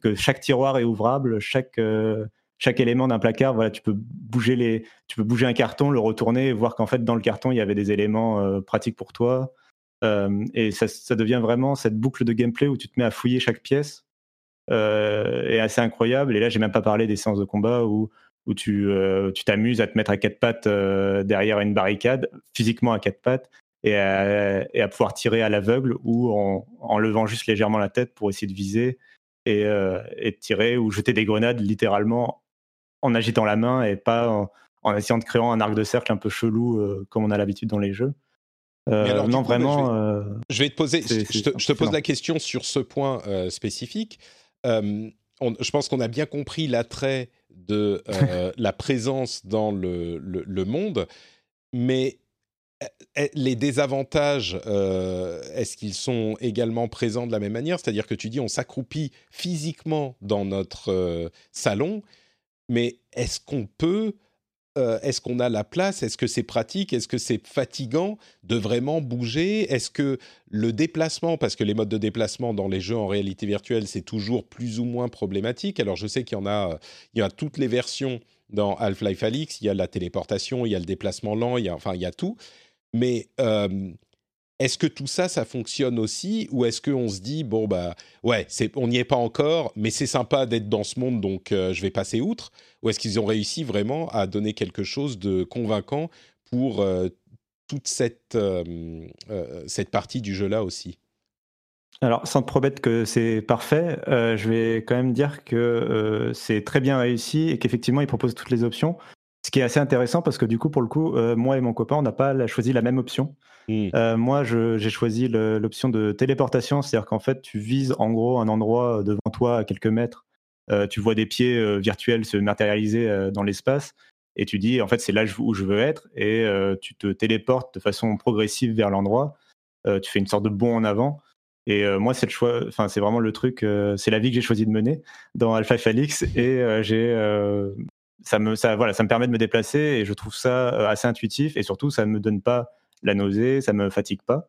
que chaque tiroir est ouvrable, chaque, chaque élément d'un placard, voilà, tu peux bouger les, tu peux bouger un carton, le retourner et voir qu'en fait dans le carton il y avait des éléments pratiques pour toi. et ça, devient vraiment cette boucle de gameplay où tu te mets à fouiller chaque pièce euh, est assez incroyable. Et là, j'ai même pas parlé des séances de combat où où tu tu t'amuses à te mettre à quatre pattes derrière une barricade, physiquement à quatre pattes, et à, et à pouvoir tirer à l'aveugle ou en, en, levant juste légèrement la tête pour essayer de viser et, et tirer ou jeter des grenades littéralement en agitant la main et pas en, essayant de créer un arc de cercle un peu chelou comme on a l'habitude dans les jeux. Euh, non, vraiment. je, vais, te poser, je, te, je te pose la question sur ce point spécifique. Euh, je pense qu'on a bien compris l'attrait de euh, <laughs> la présence dans le, le, monde, mais les désavantages, euh, est-ce qu'ils sont également présents de la même manière? C'est-à-dire que tu dis on s'accroupit physiquement dans notre salon, mais est-ce qu'on peut euh, est-ce qu'on a la place? Est-ce que c'est pratique? Est-ce que c'est fatigant de vraiment bouger? Est-ce que le déplacement, parce que les modes de déplacement dans les jeux en réalité virtuelle, c'est toujours plus ou moins problématique. Alors je sais qu'il y en a, il y a toutes les versions dans Half-Life Alix. Il y a la téléportation, il y a le déplacement lent, il y enfin il y a tout. Mais est-ce que tout ça, ça fonctionne aussi? Ou est-ce qu'on se dit, bon, bah, ouais, on n'y est pas encore, mais c'est sympa d'être dans ce monde, donc je vais passer outre? Ou est-ce qu'ils ont réussi vraiment à donner quelque chose de convaincant pour toute cette, cette partie du jeu-là aussi? Alors, sans te promettre que c'est parfait, je vais quand même dire que c'est très bien réussi et qu'effectivement, il propose toutes les options. Ce qui est assez intéressant parce que du coup, pour le coup, moi et mon copain, on n'a pas choisi la même option. Mmh. Euh, moi, j'ai choisi l'option de téléportation, c'est-à-dire qu'en fait, tu vises en gros un endroit euh, devant toi à quelques mètres. Euh, tu vois des pieds virtuels se matérialiser dans l'espace et tu dis en fait c'est là où je veux être et tu te téléportes de façon progressive vers l'endroit. tu fais une sorte de bond en avant. Et moi, c'est le choix, enfin, c'est vraiment le truc, c'est la vie que j'ai choisi de mener dans Alpha Felix et j'ai, ça me, ça, voilà, ça me permet de me déplacer et je trouve ça assez intuitif et surtout, ça ne me donne pas la nausée, ça me fatigue pas.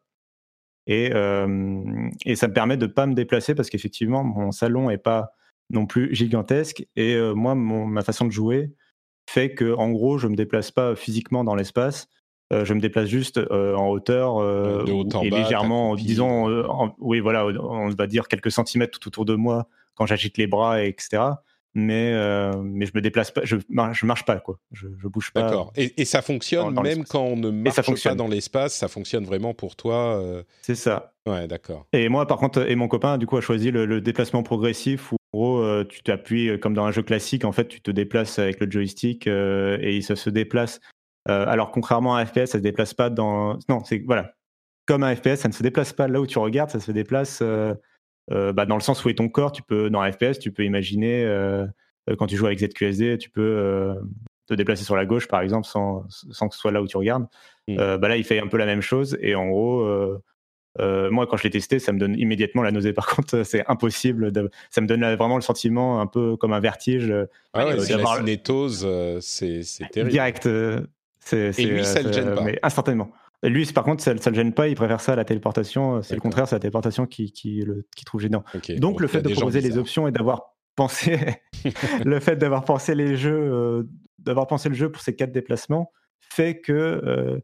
Et, et ça me permet de pas me déplacer parce qu'effectivement, mon salon est pas non plus gigantesque. Et moi, ma façon de jouer fait que, en gros, je me déplace pas physiquement dans l'espace. je me déplace juste en hauteur et légèrement, disons, oui, voilà, on va dire quelques centimètres tout autour de moi quand j'agite les bras, etc mais euh, mais je me déplace pas, je marche, je marche pas quoi, je, je bouge pas. D'accord. Et, et, ça fonctionne même quand on ne marche pas dans l'espace, ça fonctionne vraiment pour toi. Euh... C'est ça. Ouais, d'accord. Et moi par contre, et mon copain du coup a choisi le, déplacement progressif où en gros euh, tu t'appuies comme dans un jeu classique, en fait tu te déplaces avec le joystick et ça se déplace. alors contrairement à FPS, ça se déplace pas dans. Non, c'est voilà. Comme un FPS, ça ne se déplace pas là où tu regardes, ça se déplace bah, dans le sens où est ton corps, tu peux, dans FPS, tu peux imaginer, euh, euh, quand tu joues avec ZQSD, tu peux te déplacer sur la gauche, par exemple, sans, sans que ce soit là où tu regardes. Mmh. bah là, il fait un peu la même chose. Et en gros, moi, quand je l'ai testé, ça me donne immédiatement la nausée. Par <laughs> contre, c'est impossible. De... Ça me donne vraiment le sentiment un peu comme un vertige. Ah ouais, c'est la cinétose, c'est terrible. Direct. Et lui, ça ne gêne pas. Mais instantanément. Lui, par contre, ça ne le gêne pas, il préfère ça à la téléportation. C'est le contraire, c'est la téléportation qui, qui, le, qui trouve gênant. Donc, le fait de proposer les options et d'avoir pensé, <laughs> <laughs> le fait d'avoir pensé les jeux, euh, d'avoir pensé le jeu pour ces quatre déplacements fait que euh,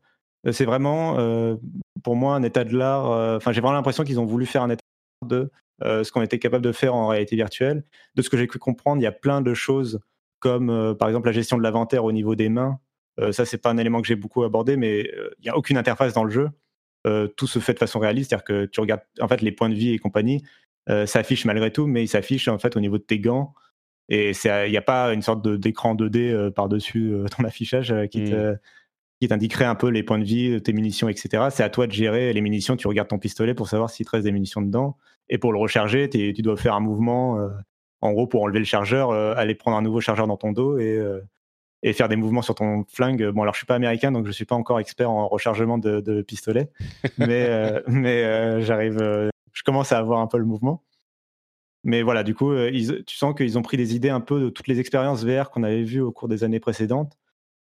c'est vraiment, euh, pour moi, un état de l'art. Enfin, j'ai vraiment l'impression qu'ils ont voulu faire un état de ce qu'on était capable de faire en réalité virtuelle. De ce que j'ai pu comprendre, il y a plein de choses comme, par exemple, la gestion de l'inventaire au niveau des mains ça, c'est pas un élément que j'ai beaucoup abordé, mais euh, il n'y a aucune interface dans le jeu. Euh, tout se fait de façon réaliste, c'est-à-dire que tu regardes en fait les points de vie et compagnie, s'affichent malgré tout, mais ils s'affichent en fait au niveau de tes gants. Et il n'y a pas une sorte d'écran 2D par-dessus ton <laughs> affichage qui mmh. qui t'indiquerait un peu les points de vie, tes munitions, etc. C'est à toi de gérer les munitions. Tu regardes ton pistolet pour savoir s'il te reste des munitions dedans. Et pour le recharger, tu dois faire un mouvement. en gros, pour enlever le chargeur, aller prendre un nouveau chargeur dans ton dos et, et faire des mouvements sur ton flingue. Bon, alors je suis pas américain, donc je suis pas encore expert en rechargement de, de pistolet, <laughs> mais euh, mais euh, j'arrive, euh, je commence à avoir un peu le mouvement. Mais voilà, du coup, ils, tu sens qu'ils ont pris des idées un peu de toutes les expériences VR qu'on avait vues au cours des années précédentes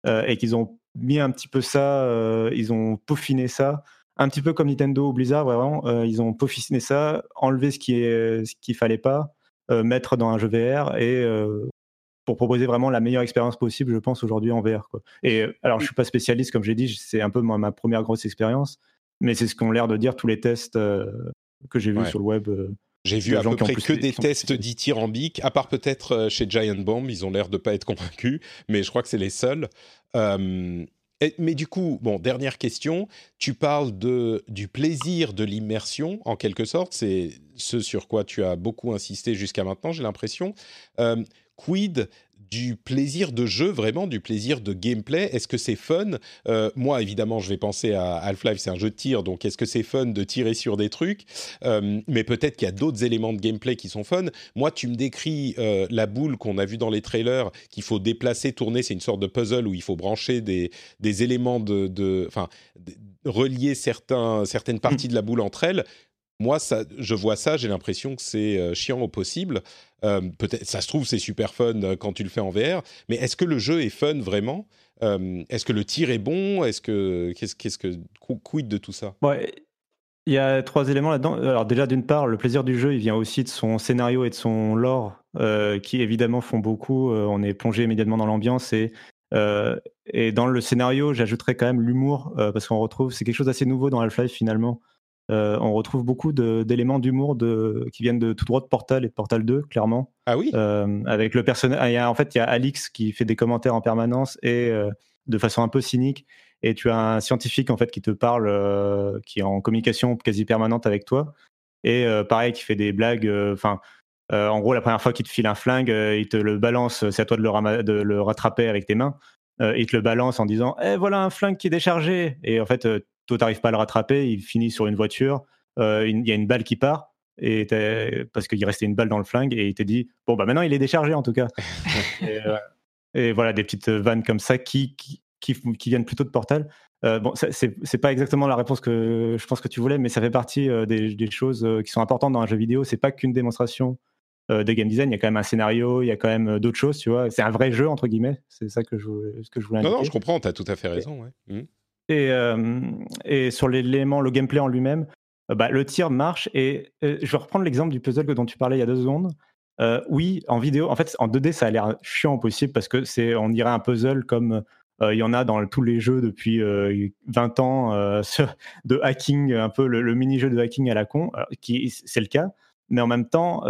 et qu'ils ont mis un petit peu ça, ils ont peaufiné ça, un petit peu comme Nintendo ou Blizzard, vraiment, ils ont peaufiné ça, enlevé ce qui est ce qu'il fallait pas, mettre dans un jeu VR et pour proposer vraiment la meilleure expérience possible, je pense, aujourd'hui en VR. Quoi. Et alors, je suis pas spécialiste, comme j'ai dit, c'est un peu ma, première grosse expérience, mais c'est ce qu'ont l'air de dire tous les tests que j'ai vus sur le web. J'ai vu à peu près que des tests dithyrambiques, à part peut-être euh, chez Giant Bomb, ils ont l'air de pas être convaincus, mais je crois que c'est les seuls. Euh, mais du coup, bon, dernière question, tu parles de, du plaisir de l'immersion, en quelque sorte, c'est ce sur quoi tu as beaucoup insisté jusqu'à maintenant, j'ai l'impression. Euh, quid du plaisir de jeu, vraiment du plaisir de gameplay? Est-ce que c'est fun? Euh, Moi, évidemment, je vais penser à Half-Life, c'est un jeu de tir, donc est-ce que c'est fun de tirer sur des trucs? Euh, Mais peut-être qu'il y a d'autres éléments de gameplay qui sont fun. Moi, tu me décris euh, la boule qu'on a vue dans les trailers, qu'il faut déplacer, tourner, c'est une sorte de puzzle où il faut brancher des, des éléments de... Enfin, relier certains, certaines parties mm. de la boule entre elles moi, ça, je vois ça, j'ai l'impression que c'est chiant au possible. Euh, peut-être, ça se trouve, c'est super fun euh, quand tu le fais en VR, mais est-ce que le jeu est fun vraiment? Euh, Est-ce que le tir est bon? Est-ce que qu'est-ce, qu'est-ce que quid de tout ça? Ouais, il y a trois éléments là-dedans. Alors déjà, d'une part, le plaisir du jeu, il vient aussi de son scénario et de son lore, qui évidemment font beaucoup. on est plongé immédiatement dans l'ambiance et et dans le scénario, j'ajouterais quand même l'humour parce qu'on retrouve, c'est quelque chose d'assez nouveau dans Half-Life finalement. Euh, on retrouve beaucoup d'éléments d'humour qui viennent de tout droit de Portal et de Portal 2, clairement. Ah oui euh, Avec le personnage. Ah, en fait, il y a Alix qui fait des commentaires en permanence et euh, de façon un peu cynique. Et tu as un scientifique en fait qui te parle, qui est en communication quasi permanente avec toi. Et pareil, qui fait des blagues. Enfin, en gros, la première fois qu'il te file un flingue, il te le balance. C'est à toi de le, de le rattraper avec tes mains. il te le balance en disant Eh, voilà un flingue qui est déchargé. Et en fait, toi, t'arrives pas à le rattraper, il finit sur une voiture, euh, il y a une balle qui part, et parce qu'il restait une balle dans le flingue, et il te dit Bon, bah maintenant il est déchargé en tout cas. <laughs> Euh, et, voilà, des petites vannes comme ça qui, qui, qui, viennent plutôt de Portal. Euh, bon, c'est pas exactement la réponse que je pense que tu voulais, mais ça fait partie des, des, choses qui sont importantes dans un jeu vidéo. C'est pas qu'une démonstration de game design, il y a quand même un scénario, il y a quand même d'autres choses, tu vois. C'est un vrai jeu, entre guillemets. C'est ça que je, ce que je voulais indiquer. Non, non, je comprends, tu as tout à fait raison. Ouais. Mmh. Et, euh, et sur l'élément, le gameplay en lui-même, euh, bah, le tir marche. Et euh, je vais reprendre l'exemple du puzzle dont tu parlais il y a deux secondes. oui, en vidéo, en fait, en 2D, ça a l'air chiant au possible parce que c'est, on dirait un puzzle comme il y en a dans tous les jeux depuis 20 ans <laughs> de hacking, un peu le, mini-jeu de hacking à la con, qui c'est le cas. Mais en même temps,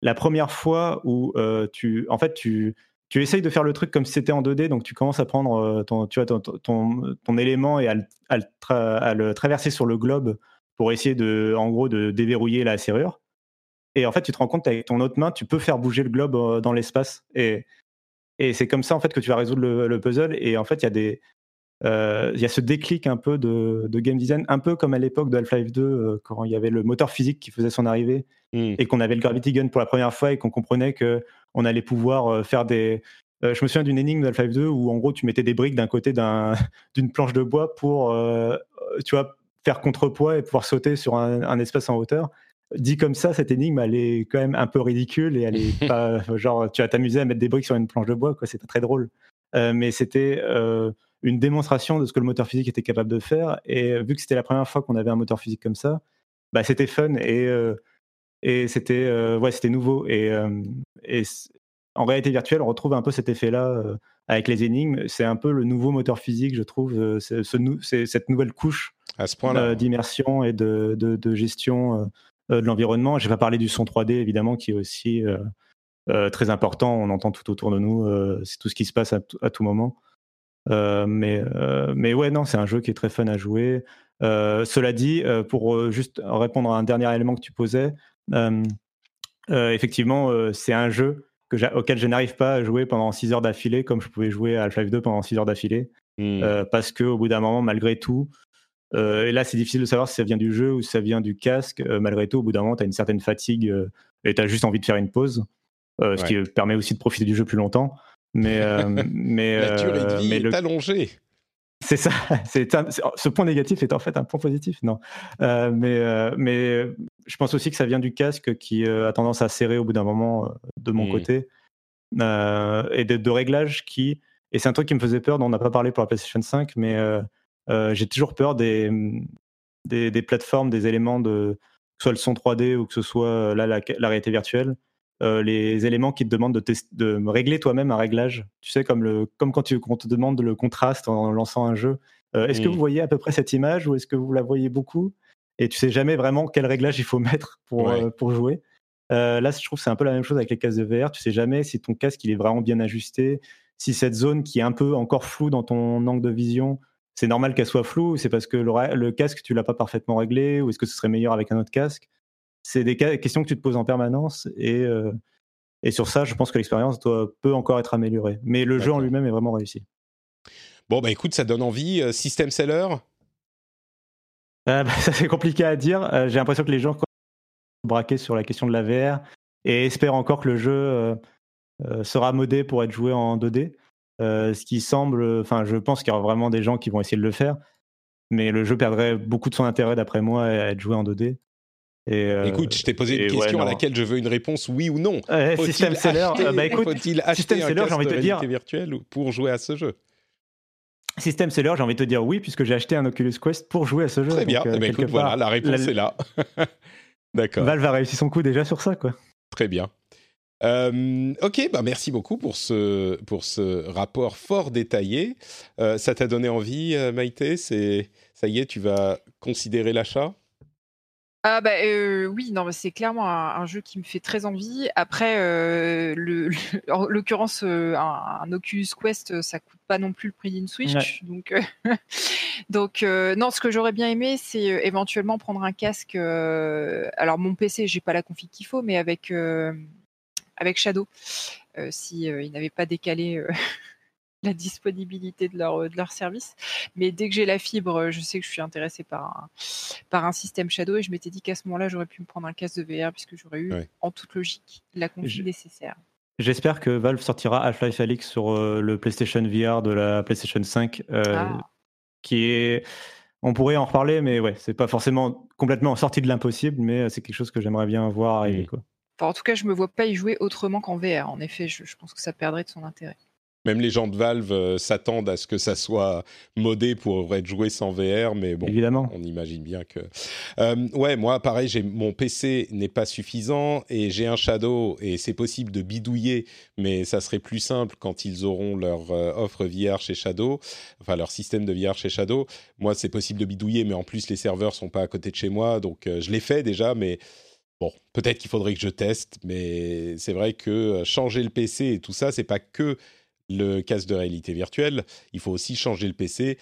la première fois où tu, en fait, tu, tu essayes de faire le truc comme si c'était en 2D, donc tu commences à prendre euh, ton, élément et à le, traverser sur le globe pour essayer de, déverrouiller la serrure. Et en fait, tu te rends compte qu'avec ton autre main, tu peux faire bouger le globe euh, dans l'espace. Et, c'est comme ça, en fait, que tu vas résoudre le, puzzle. Et en fait, il y a des, il y a ce déclic un peu de, game design, un peu comme à l'époque de Half-Life 2, quand il y avait le moteur physique qui faisait son arrivée mmh. et qu'on avait le Gravity Gun pour la première fois et qu'on comprenait que on allait pouvoir euh, faire des. Euh, je me souviens d'une énigme d'Half-Life 2 où en gros tu mettais des briques d'un côté <laughs> d'une planche de bois pour euh, tu vois, faire contrepoids et pouvoir sauter sur un, espace en hauteur. Dit comme ça, cette énigme, elle est quand même un peu ridicule et elle est <laughs> pas genre tu vas t'amuser à mettre des briques sur une planche de bois, quoi. C'est pas très drôle. mais c'était une démonstration de ce que le moteur physique était capable de faire. Et vu que c'était la première fois qu'on avait un moteur physique comme ça, bah, c'était fun et et c'était euh, ouais, c'était nouveau. Et, euh, et en réalité virtuelle, on retrouve un peu cet effet-là euh, avec les énigmes. C'est un peu le nouveau moteur physique, je trouve. C'est ce, cette nouvelle couche d'immersion et de, de, gestion de l'environnement. Je vais pas parler du son 3D, évidemment, qui est aussi très important. On entend tout autour de nous. c'est tout ce qui se passe à, à tout moment. Mais, mais ouais, non, c'est un jeu qui est très fun à jouer. cela dit, pour juste répondre à un dernier élément que tu posais, euh, euh, effectivement, euh, c'est un jeu auquel je n'arrive pas à jouer pendant 6 heures d'affilée, comme je pouvais jouer à Half-Life 2 pendant 6 heures d'affilée. Hmm. parce qu'au bout d'un moment, malgré tout, et là, c'est difficile de savoir si ça vient du jeu ou si ça vient du casque. malgré tout, au bout d'un moment, tu as une certaine fatigue et tu as juste envie de faire une pause, ce qui permet aussi de profiter du jeu plus longtemps. Mais, mais, La durée de vie est allongée. C'est ça. <laughs> C'est ce point négatif est en fait un point positif, non euh, Mais euh, mais je pense aussi que ça vient du casque qui euh, a tendance à serrer au bout d'un moment de mon mmh. côté et de, réglages qui Et c'est un truc qui me faisait peur, dont on n'a pas parlé pour la PlayStation 5, mais j'ai toujours peur des, des, des, plateformes, des éléments de, que ce soit le son 3D ou que ce soit là, la, la réalité virtuelle, euh, les éléments qui te demandent de, de régler toi-même un réglage. Tu sais, comme, le, comme quand tu, on te demande le contraste en lançant un jeu. Euh, est-ce que vous voyez à peu près cette image ou est-ce que vous la voyez beaucoup? Et tu sais jamais vraiment quel réglage il faut <laughs> mettre pour, euh, pour jouer. là, je trouve que c'est un peu la même chose avec les casques de VR. Tu sais jamais si ton casque il est vraiment bien ajusté, si cette zone qui est un peu encore floue dans ton angle de vision, c'est normal qu'elle soit floue, c'est parce que le, le casque tu l'as pas parfaitement réglé, ou est-ce que ce serait meilleur avec un autre casque? C'est des questions que tu te poses en permanence et, euh, et sur ça, je pense que l'expérience peut encore être améliorée. Mais le jeu en lui-même est vraiment réussi. Bon, bah écoute, ça donne envie. Euh, système seller? Euh, bah, <laughs> Ça, c'est compliqué à dire. J'ai l'impression que les gens sont braqués sur la question de la VR et espèrent encore que le jeu sera modé pour être joué en 2D. ce qui semble. Enfin, je pense qu'il y aura vraiment des gens qui vont essayer de le faire. Mais le jeu perdrait beaucoup de son intérêt, d'après moi, à être joué en 2D. Euh, écoute, je t'ai posé une question à laquelle je veux une réponse oui ou non. système seller, euh, bah écoute, faut-il acheter un casque de réalité virtuelle pour jouer à ce jeu? Système seller, j'ai envie de te dire oui, puisque j'ai acheté un Oculus Quest pour jouer à ce jeu. Très bien, euh, eh ben, écoute, voilà, la réponse est là. <laughs> D'accord. Valve a réussi son coup déjà sur ça, quoi. Très bien. ok, bah merci beaucoup pour ce, pour ce rapport fort détaillé. ça t'a donné envie, Maïté? C'est Ça y est, tu vas considérer l'achat? Ah bah, oui, non, c'est clairement un jeu qui me fait très envie. Après, le <laughs> en l'occurrence, un Oculus Quest, ça coûte pas non plus le prix d'une Switch, donc <laughs> donc non, ce que j'aurais bien aimé, c'est, éventuellement prendre un casque, alors mon PC, j'ai pas la config qu'il faut, mais avec, avec Shadow, si, il n'avait pas décalé, la disponibilité de leur, de leur service. Mais dès que j'ai la fibre, je sais que je suis intéressé par un, par un système Shadow et je m'étais dit qu'à ce moment-là, j'aurais pu me prendre un casque de VR puisque j'aurais eu, en toute logique, la config nécessaire. J'espère que Valve sortira Half-Life Alyx sur euh, le PlayStation VR de la PlayStation 5, euh, ah. qui est. On pourrait en reparler, mais ouais, c'est pas forcément complètement sorti de l'impossible, mais c'est quelque chose que j'aimerais bien voir arriver. Quoi. en tout cas, je me vois pas y jouer autrement qu'en VR. En effet, je pense que ça perdrait de son intérêt. Même les gens de Valve euh, s'attendent à ce que ça soit modé pour être joué sans VR, mais bon, Évidemment. on imagine bien que. Euh, ouais, moi, pareil, mon PC n'est pas suffisant et j'ai un Shadow et c'est possible de bidouiller, mais ça serait plus simple quand ils auront leur euh, offre VR chez Shadow, enfin leur système de VR chez Shadow. Moi, c'est possible de bidouiller, mais en plus les serveurs sont pas à côté de chez moi, donc je l'ai fait déjà, mais Bon, peut-être qu'il faudrait que je teste, mais c'est vrai que changer le PC et tout ça, c'est pas que le casque de réalité virtuelle, il faut aussi changer le PC,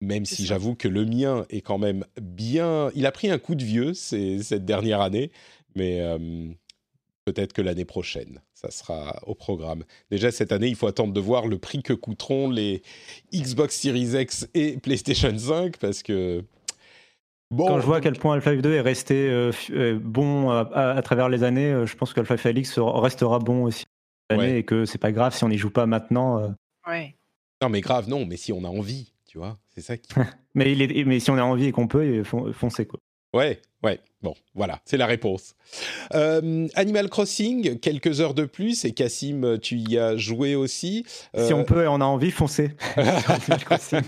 même si j'avoue que le mien est quand même bien... Il a pris un coup de vieux cette dernière année, mais euh, peut-être que l'année prochaine, ça sera au programme. Déjà, cette année, il faut attendre de voir le prix que coûteront les Xbox Series X et PlayStation 5, parce que... Bon, Quand je vois à quel point Half-Life 2 est resté euh, bon à, travers les années, je pense que Half-Life Alix restera bon aussi et que c'est pas grave si on n'y joue pas maintenant. Euh. Ouais. Non, mais grave, non, mais si on a envie, tu vois, c'est ça qui. <laughs> mais, il est... mais si on a envie et qu'on peut, foncez quoi. Ouais, ouais, bon, voilà, c'est la réponse. Euh, Animal Crossing, quelques heures de plus, et Cassim, tu y as joué aussi. Si on euh, peut et on a envie, foncez. <laughs>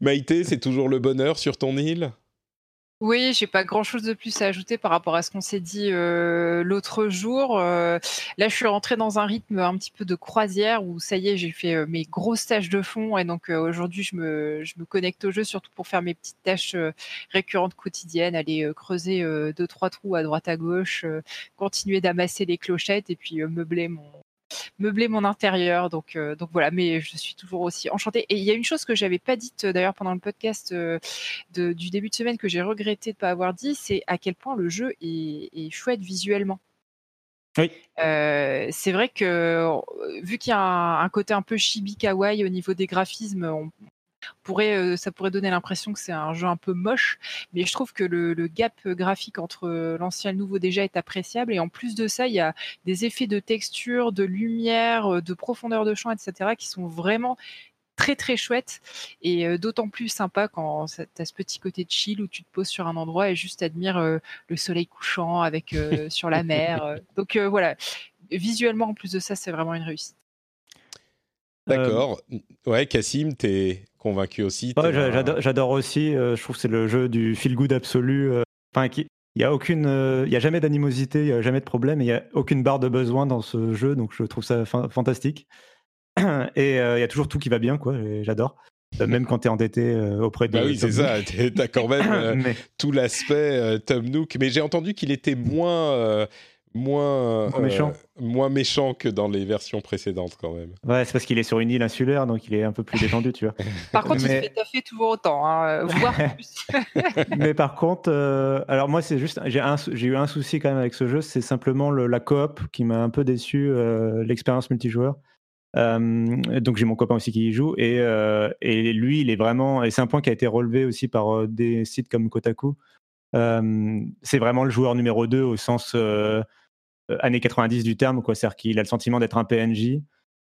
Maïté, c'est toujours le bonheur sur ton île? Oui, j'ai pas grand-chose de plus à ajouter par rapport à ce qu'on s'est dit euh, l'autre jour. Euh, là, je suis rentrée dans un rythme un petit peu de croisière où ça y est, j'ai fait euh, mes grosses tâches de fond et donc aujourd'hui, je me, je me connecte au jeu surtout pour faire mes petites tâches récurrentes quotidiennes, aller creuser deux trois trous à droite à gauche, continuer d'amasser les clochettes et puis meubler mon meubler mon intérieur. Donc, euh, donc voilà, mais je suis toujours aussi enchantée. Et il y a une chose que j'avais pas dite euh, d'ailleurs pendant le podcast euh, du début de semaine que j'ai regretté de pas avoir dit, c'est à quel point le jeu est, chouette visuellement. Oui. c'est vrai que vu qu'il y a un, côté un peu chibi kawaii au niveau des graphismes, on, pourrait, euh, ça pourrait donner l'impression que c'est un jeu un peu moche, mais je trouve que le, gap graphique entre euh, l'ancien et le nouveau déjà est appréciable. Et en plus de ça, il y a des effets de texture, de lumière, euh, de profondeur de champ, etc., qui sont vraiment très très chouettes et d'autant plus sympa quand tu as ce petit côté de chill où tu te poses sur un endroit et juste admires le soleil couchant avec sur la mer. <laughs> Donc voilà, visuellement en plus de ça, c'est vraiment une réussite. D'accord. Ouais, Cassim, t'es convaincu aussi Ouais, j'adore, aussi. euh, je trouve que c'est le jeu du feel good absolu. euh, Enfin, qui- il y a aucune, euh, il y a jamais d'animosité, il y a jamais de problème, il y a aucune barre de besoin dans ce jeu, donc je trouve ça fa- fantastique. <clears throat> Et euh, il y a toujours tout qui va bien, quoi. J'adore. Euh, Même quand tu es endetté euh, auprès de. Bah oui, c'est ça. T'as quand même <clears throat> euh. Mais- tout l'aspect euh, Tom Nook. Mais j'ai entendu qu'il était moins, euh, moins, Moins méchant. moins méchant que dans les versions précédentes, quand même. Ouais, c'est parce qu'il est sur une île insulaire, donc il est un peu plus détendu, tu vois. <laughs> Par contre, Mais- il se fait taffer toujours autant, hein, euh, voire plus. <laughs> Mais par contre, euh, alors moi, c'est juste, j'ai un sou- j'ai eu un souci quand même avec ce jeu, c'est simplement le- la coop qui m'a un peu déçu, euh, l'expérience multijoueur. Euh, donc j'ai mon copain aussi qui y joue et, euh, et lui, il est vraiment, et c'est un point qui a été relevé aussi par euh, des sites comme Kotaku. Euh, c'est vraiment le joueur numéro 2 au sens euh, euh, années 90 du terme, quoi. C'est-à-dire qu'il a le sentiment d'être un PNJ.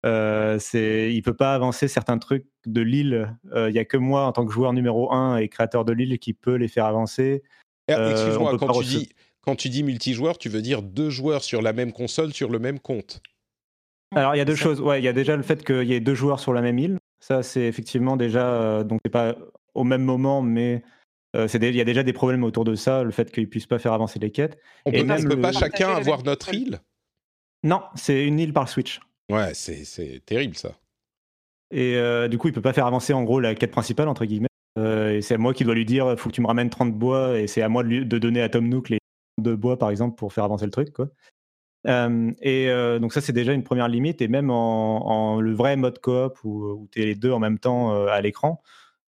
Euh, c'est, il peut pas avancer certains trucs de l'île. Euh, Il y a que moi, en tant que joueur numéro 1 et créateur de l'île, qui peut les faire avancer. Euh, on Excuse-moi, quand, tu dis, quand tu dis multijoueur, tu veux dire deux joueurs sur la même console, sur le même compte Alors, il y a deux choses. Ouais, il y a déjà le fait qu'il y ait deux joueurs sur la même île. Ça, c'est effectivement déjà. euh, donc, c'est pas au même moment, mais euh, il y a déjà des problèmes autour de ça. Le fait qu'ils puissent pas faire avancer les quêtes. On Et peut, même on peut le- pas Partager chacun avoir notre île? Non, c'est une île par Switch. Ouais, c'est c'est terrible ça. Et euh, du coup, il peut pas faire avancer en gros la quête principale, entre guillemets. Euh, et c'est à moi qui dois lui dire faut que tu me ramènes 30 bois, et c'est à moi de, lui- de donner à Tom Nook les de bois, par exemple, pour faire avancer le truc. Quoi. Euh, et euh, donc, ça, c'est déjà une première limite. Et même en, en le vrai mode coop où, où tu es les deux en même temps euh, à l'écran,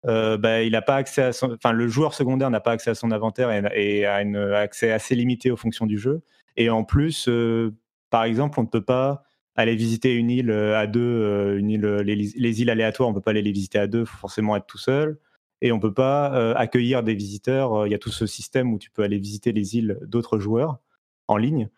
euh, bah, il pas accès à son, enfin, le joueur secondaire n'a pas accès à son inventaire et, a un accès assez limité aux fonctions du jeu. Et en plus, euh, par exemple, on ne peut pas aller visiter une île euh, à deux, une île, les, les îles aléatoires, on peut pas aller les visiter à deux, faut forcément être tout seul. Et on peut pas accueillir des visiteurs. Il y a tout ce système où tu peux aller visiter les îles d'autres joueurs en ligne.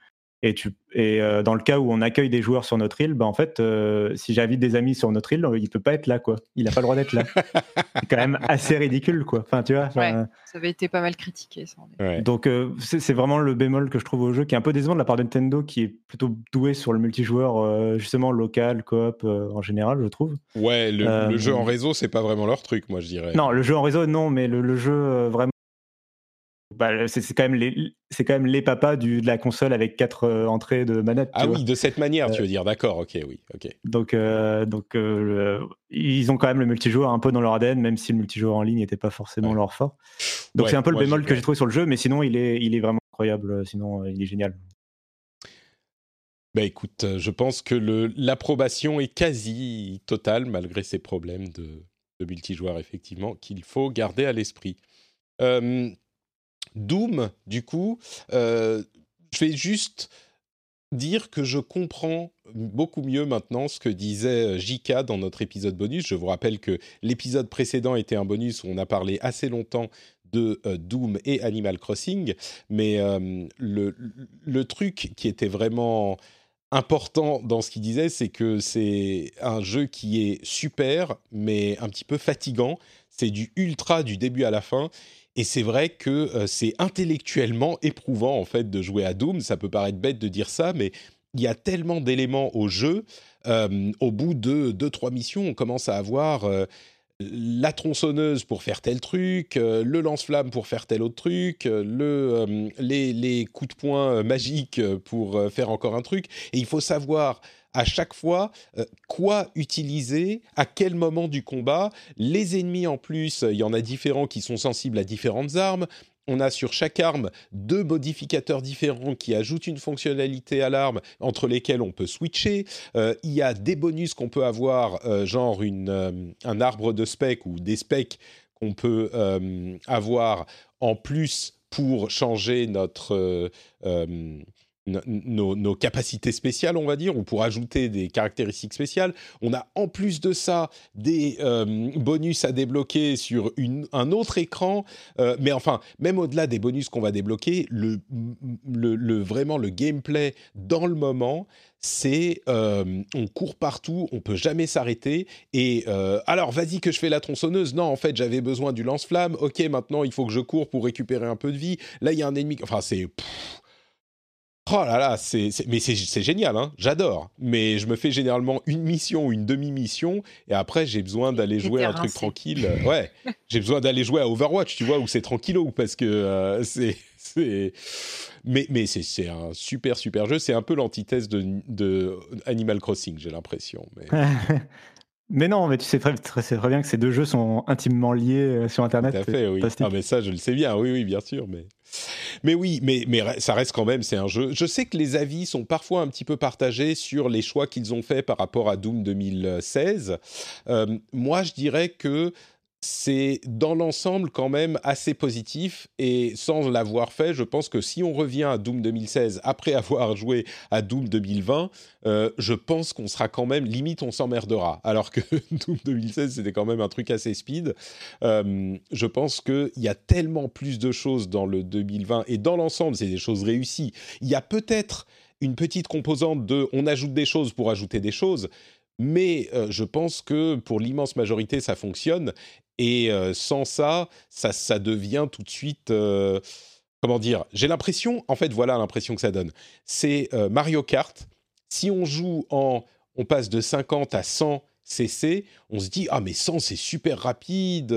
Et, tu, et euh, dans le cas où on accueille des joueurs sur notre île, bah en fait, euh, si j'invite des amis sur notre île, euh, il peut pas être là, quoi. Il a pas le droit d'être là. <laughs> c'est quand même assez ridicule, quoi. Enfin, tu vois. Ouais. Ça avait été pas mal critiqué, ça. Ouais. donc euh, c'est c'est vraiment le bémol que je trouve au jeu, qui est un peu décevant de la part de Nintendo, qui est plutôt doué sur le multijoueur, euh, justement local, coop euh, en général, je trouve. Ouais, le, Euh, le jeu en réseau, c'est pas vraiment leur truc, moi je dirais. Non, le jeu en réseau, non, mais le, le jeu euh, vraiment. Bah, c'est quand même les, c'est quand même les papas du, de la console avec quatre euh, entrées de manette. Ah vois. oui, de cette manière, tu Euh, veux dire, d'accord, ok, oui, ok. Donc, euh, donc le- ils ont quand même le multijoueur un peu dans leur ADN, même si le multijoueur en ligne n'était pas forcément Ouais. leur fort. Donc Ouais, c'est un peu le bémol que j'ai trouvé sur le jeu, mais sinon il est, il est vraiment incroyable. Sinon il est génial. Bah écoute, je pense que l'approbation est quasi totale, malgré ces problèmes de, de multijoueur, effectivement, qu'il faut garder à l'esprit. Euh, Doom, du coup, euh, je vais juste dire que je comprends beaucoup mieux maintenant ce que disait euh, JK dans notre épisode bonus. Je vous rappelle que l'épisode précédent était un bonus où on a parlé assez longtemps de euh, Doom et Animal Crossing, mais le truc qui était vraiment important dans ce qu'il disait, c'est que c'est un jeu qui est super, mais un petit peu fatigant. C'est du ultra du début à la fin. Et c'est vrai que euh, c'est intellectuellement éprouvant, en fait, de jouer à Doom. Ça peut paraître bête de dire ça, mais il y a tellement d'éléments au jeu. Euh, au bout de 2-3 missions, on commence à avoir euh, la tronçonneuse pour faire tel truc, le lance-flamme pour faire tel autre truc, le, les, coups de poing magiques pour faire encore un truc. Et il faut savoir à chaque fois euh, quoi utiliser, à quel moment du combat. Les ennemis en plus, il y en a différents qui sont sensibles à différentes armes. On a sur chaque arme deux modificateurs différents qui ajoutent une fonctionnalité à l'arme entre lesquels on peut switcher. Euh, il y a des bonus qu'on peut avoir, euh, genre une, un arbre de specs ou des specs qu'on peut avoir en plus pour changer notre no- nos, capacités spéciales, on va dire, ou pour ajouter des caractéristiques spéciales. On a en plus de ça des euh, bonus à débloquer sur un autre écran. Euh, mais enfin, même au-delà des bonus qu'on va débloquer, le, vraiment le gameplay dans le moment, c'est euh, on court partout, on peut jamais s'arrêter. Et alors, vas-y que je fais la tronçonneuse. Non, en fait, j'avais besoin du lance-flamme. Ok, maintenant il faut que je cours pour récupérer un peu de vie. Là, il y a un ennemi. Enfin, c'est Oh là là, c'est, mais c'est, c'est génial, hein j'adore. Mais je me fais généralement une mission ou une demi-mission, et après j'ai besoin d'aller jouer un truc tranquille. Euh, Ouais, <laughs> j'ai besoin d'aller jouer à Overwatch, tu vois, où c'est tranquillo, parce que euh, c'est, c'est, mais mais c'est, c'est un super super jeu. C'est un peu l'antithèse de, de Animal Crossing, j'ai l'impression. Mais <laughs> Mais non, mais tu sais très, très, c'est très bien que ces deux jeux sont intimement liés euh, sur Internet. Tout à fait, oui. Ah, mais ça, je le sais bien, oui, oui, bien sûr. Mais, mais oui, mais, mais ça reste quand même, c'est un jeu. Je sais que les avis sont parfois un petit peu partagés sur les choix qu'ils ont faits par rapport à Doom 2016. Euh, moi, je dirais que c'est dans l'ensemble quand même assez positif et sans l'avoir fait, je pense que si on revient à Doom 2016 après <laughs> avoir joué à Doom 2020, euh, je pense qu'on sera quand même limite on s'emmerdera. Alors que <laughs> Doom 2016 c'était quand même un truc assez speed. Euh, je pense qu'il y a tellement plus de choses dans le 2020 et dans l'ensemble c'est des choses réussies. Il y a peut-être une petite composante de on ajoute des choses pour ajouter des choses. Mais euh, je pense que pour l'immense majorité, ça fonctionne. Et euh, sans ça, ça, ça devient tout de suite... euh, comment dire J'ai l'impression, en fait, voilà l'impression que ça donne. C'est euh, Mario Kart. Si on joue en... On passe de 50 à 100 CC, on se dit, ah mais 100 c'est super rapide.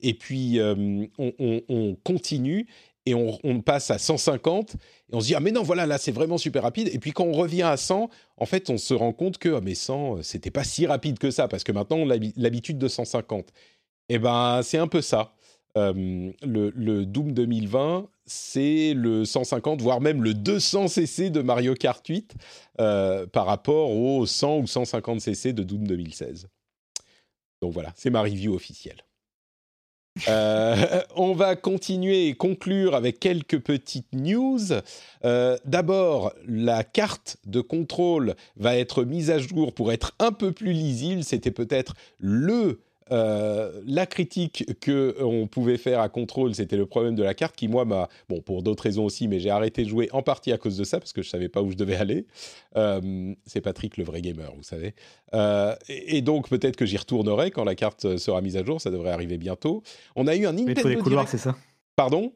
et puis, on, on- on continue et on, on passe à 150. Et on se dit, ah mais non, voilà, là c'est vraiment super rapide. Et puis quand on revient à 100, en fait, on se rend compte que, ah mais 100, euh, c'était pas si rapide que ça, parce que maintenant on a l'habi- l'habitude de 150. Eh ben, c'est un peu ça. Euh, le, Doom 2020, c'est le 150, voire même le 200 cc de Mario Kart 8 euh, par rapport aux 100 ou 150 cc de Doom 2016. Donc voilà, c'est ma review officielle. Euh, <laughs> on va continuer et conclure avec quelques petites news. D'abord, la carte de contrôle va être mise à jour pour être un peu plus lisible. C'était peut-être le euh, la critique que on pouvait faire à contrôle, c'était le problème de la carte qui moi m'a bon pour d'autres raisons aussi, mais j'ai arrêté de jouer en partie à cause de ça parce que je savais pas où je devais <laughs> aller. Euh, c'est Patrick le vrai gamer, vous savez. Euh, et, et donc peut-être que j'y retournerai quand la carte sera mise à jour. Ça devrait arriver bientôt. On a eu un Mais il Nintendo faut des couloirs, c'est ça? Pardon?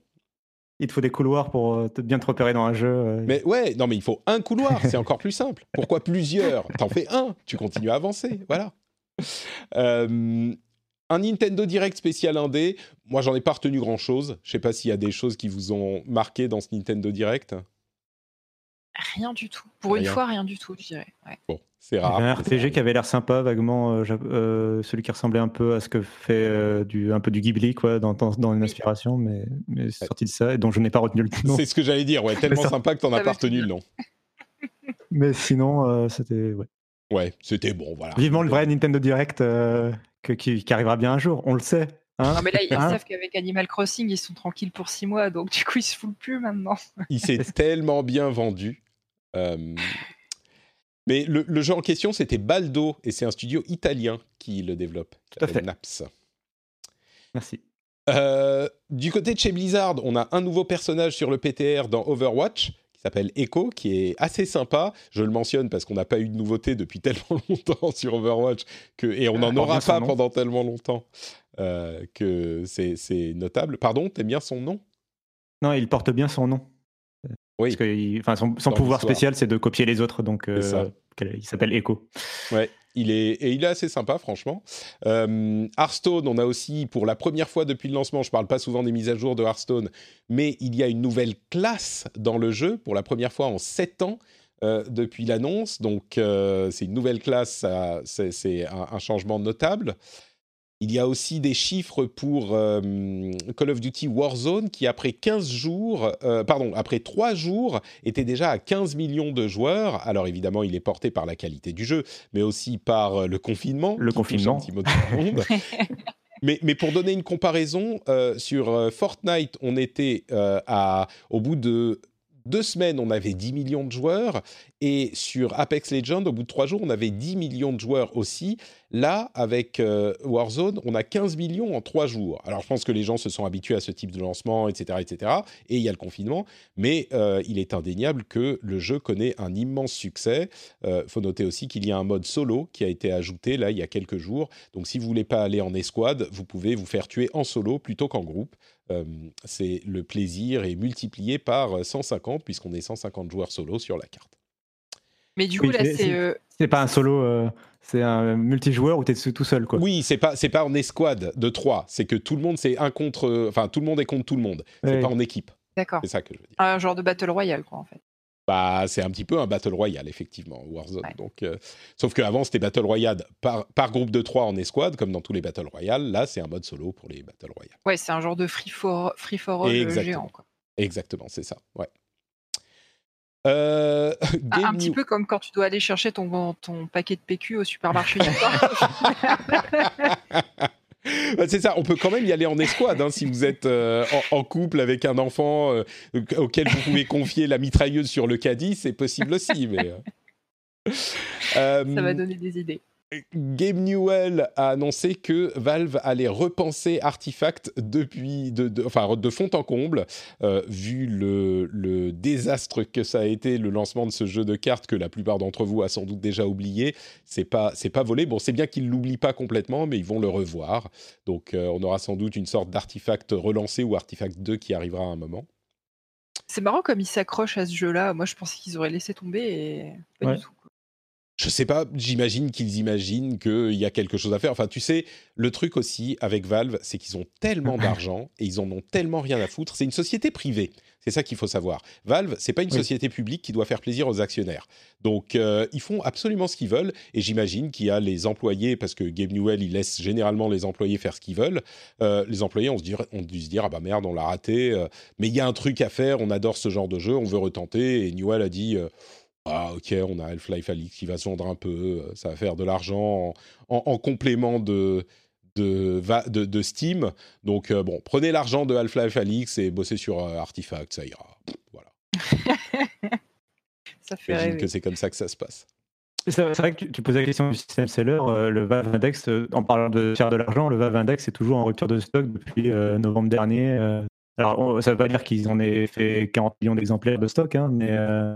Il te faut des couloirs pour euh, te- bien te repérer dans un jeu. euh. Mais ouais, non mais il faut un couloir, c'est encore plus simple. Pourquoi plusieurs? T'en fais un, tu continues à avancer, voilà. <laughs> Euh, un Nintendo Direct spécial indé, moi j'en ai pas retenu grand chose. Je sais pas s'il y a des choses qui vous ont marqué dans ce Nintendo Direct. Rien du tout. Pour une fois, rien du tout, je dirais. Ouais. Bon, c'est Il y avait un rare. RPG qui avait l'air sympa, vaguement, euh, euh, celui qui ressemblait un peu à ce que fait euh, du, un peu du Ghibli, quoi, dans, dans, dans une inspiration, mais, mais c'est sorti de ça, et dont je n'ai pas retenu le nom. C'est ce que j'allais dire, ouais, <laughs> tellement sympa que t'en as pas retenu le nom. Mais sinon, euh, c'était. ouais. Ouais, c'était bon, voilà. Vivement le vrai Nintendo Direct euh, que- qui, qui arrivera bien un jour, on le sait. hein. Non, mais là, ils Hein savent qu'avec Animal Crossing, ils sont tranquilles pour six mois, donc du coup, ils se foulent plus maintenant. <laughs> Il s'est tellement bien vendu. Euh, Mais le, le jeu en question, c'était Baldo, et c'est un studio italien qui le développe. qui Tout à fait. Naps. Merci. Euh, du côté de chez Blizzard, on a un nouveau personnage sur le PTR dans Overwatch s'appelle Echo, qui est assez sympa. Je le mentionne parce qu'on n'a pas eu de nouveauté depuis <laughs> tellement longtemps sur Overwatch que, et on Ah, n'en porte aura pas pendant tellement longtemps euh, que c'est notable. Pardon, t'aimes bien son nom? Non, il porte bien son nom. Oui. Parce que il- son, pouvoir spécial, c'est de copier les autres, donc euh, il s'appelle Echo. Ouais, il est, et il est assez sympa, franchement. Euh, Hearthstone, on a aussi, pour la première fois depuis le lancement, je parle pas souvent des mises à jour de Hearthstone, mais il y a une nouvelle classe dans le jeu, pour la première fois en 7 ans. euh, depuis l'annonce, donc euh, c'est une nouvelle classe, c'est un changement notable. Il y a aussi des chiffres pour euh, Call of Duty Warzone qui, après 15 jours, euh, pardon, après 3 jours, était déjà à 15 millions de joueurs. Alors évidemment, il est porté par la qualité du jeu, mais aussi par euh, le confinement. Le confinement. <laughs> mais, mais pour donner une comparaison, euh, sur Fortnite, on était euh, à, au bout de deux semaines, on avait 10 millions de joueurs. Et sur Apex Legends, au bout de trois jours, on avait 10 millions de joueurs aussi. Là, avec euh, Warzone, on a 15 millions en trois jours. Alors, je pense que les gens se sont habitués à ce type de lancement, etc., etc. Et il y a le confinement. Mais euh, il est indéniable que le jeu connaît un immense succès. Il faut noter aussi qu'il y a un mode solo qui a été ajouté là il y a quelques jours. Donc, si vous voulez pas aller en escouade, vous pouvez vous faire tuer en solo plutôt qu'en groupe. Euh, c'est le plaisir est multiplié par 150 puisqu'on est 150 joueurs solo sur la carte. Mais du coup, Oui, là, c'est- c'est. euh, pas un solo, euh, c'est un multijoueur où t'es tout seul, quoi. Oui, c'est pas c'est pas en escouade de 3, c'est que tout le monde c'est un contre enfin tout le monde est contre tout le monde. C'est pas en équipe. D'accord. C'est ça que je veux dire. Un genre de Battle Royale, quoi, en fait. Bah, c'est un petit peu un battle royale effectivement, Warzone. Ouais. Donc, euh, sauf qu'avant c'était battle royale par, par groupe de 3 en escouade, comme dans tous les battle royale. Là, c'est un mode solo pour les battle royale. Ouais, c'est un genre de free for, free for all euh, Exactement. géant, quoi. Exactement, c'est ça. Ouais. Euh, Ah, <laughs> un petit peu comme quand tu dois aller chercher ton, ton paquet de PQ au supermarché. <laughs> <laughs> Bah, c'est ça, on peut quand même y aller en escouade hein, si vous êtes euh, en, en couple avec un enfant euh, auquel vous pouvez confier la mitrailleuse sur le caddie, c'est possible aussi. Mais, euh. Ça va donner des idées. Gabe Newell a annoncé que Valve allait repenser Artifact depuis de, de- enfin, de fond en comble, euh, vu le, le désastre que ça a été le lancement de ce jeu de cartes que la plupart d'entre vous a sans doute déjà oublié. C'est pas c'est pas volé. Bon, c'est bien qu'ils l'oublient pas complètement, mais ils vont le revoir. Donc, euh, on aura sans doute une sorte d'Artifact relancé ou Artifact 2 qui arrivera à un moment. C'est marrant comme ils s'accrochent à ce jeu-là. Moi, je pensais qu'ils auraient laissé tomber et pas Ouais. du tout. Je sais pas, j'imagine qu'ils imaginent qu'il y a quelque chose à faire. Enfin, tu sais, le truc aussi avec Valve, c'est qu'ils ont tellement d'argent et ils en ont tellement rien à foutre. C'est une société privée. C'est ça qu'il faut savoir. Valve, c'est pas une Oui. société publique qui doit faire plaisir aux actionnaires. Donc, euh, ils font absolument ce qu'ils veulent. Et j'imagine qu'il y a les employés, parce que Gabe Newell, il laisse généralement les employés faire ce qu'ils veulent. Euh, les employés ont, se ont dû se dire, ah bah merde, on l'a raté. euh, mais il y a un truc à faire. On adore ce genre de jeu. On veut retenter. Et Newell a dit. Ah ok, on a Half-Life Alix qui va se vendre un peu, euh, ça va faire de l'argent en, en- en complément de, de, va- de, de Steam. Donc euh, bon, prenez l'argent de Half-Life Alix et bossez sur euh, Artifact, ça ira. Voilà, <laughs> Ça fait j'imagine rêver. que c'est comme ça que ça se passe. C'est vrai que tu, tu posais la question du système seller. euh, le Valve Index, en parlant de faire de l'argent, le Valve Index est toujours en rupture de stock depuis euh, novembre dernier. alors, on- ça ne veut pas dire qu'ils en aient fait 40 millions d'exemplaires de stock, hein, mais, euh,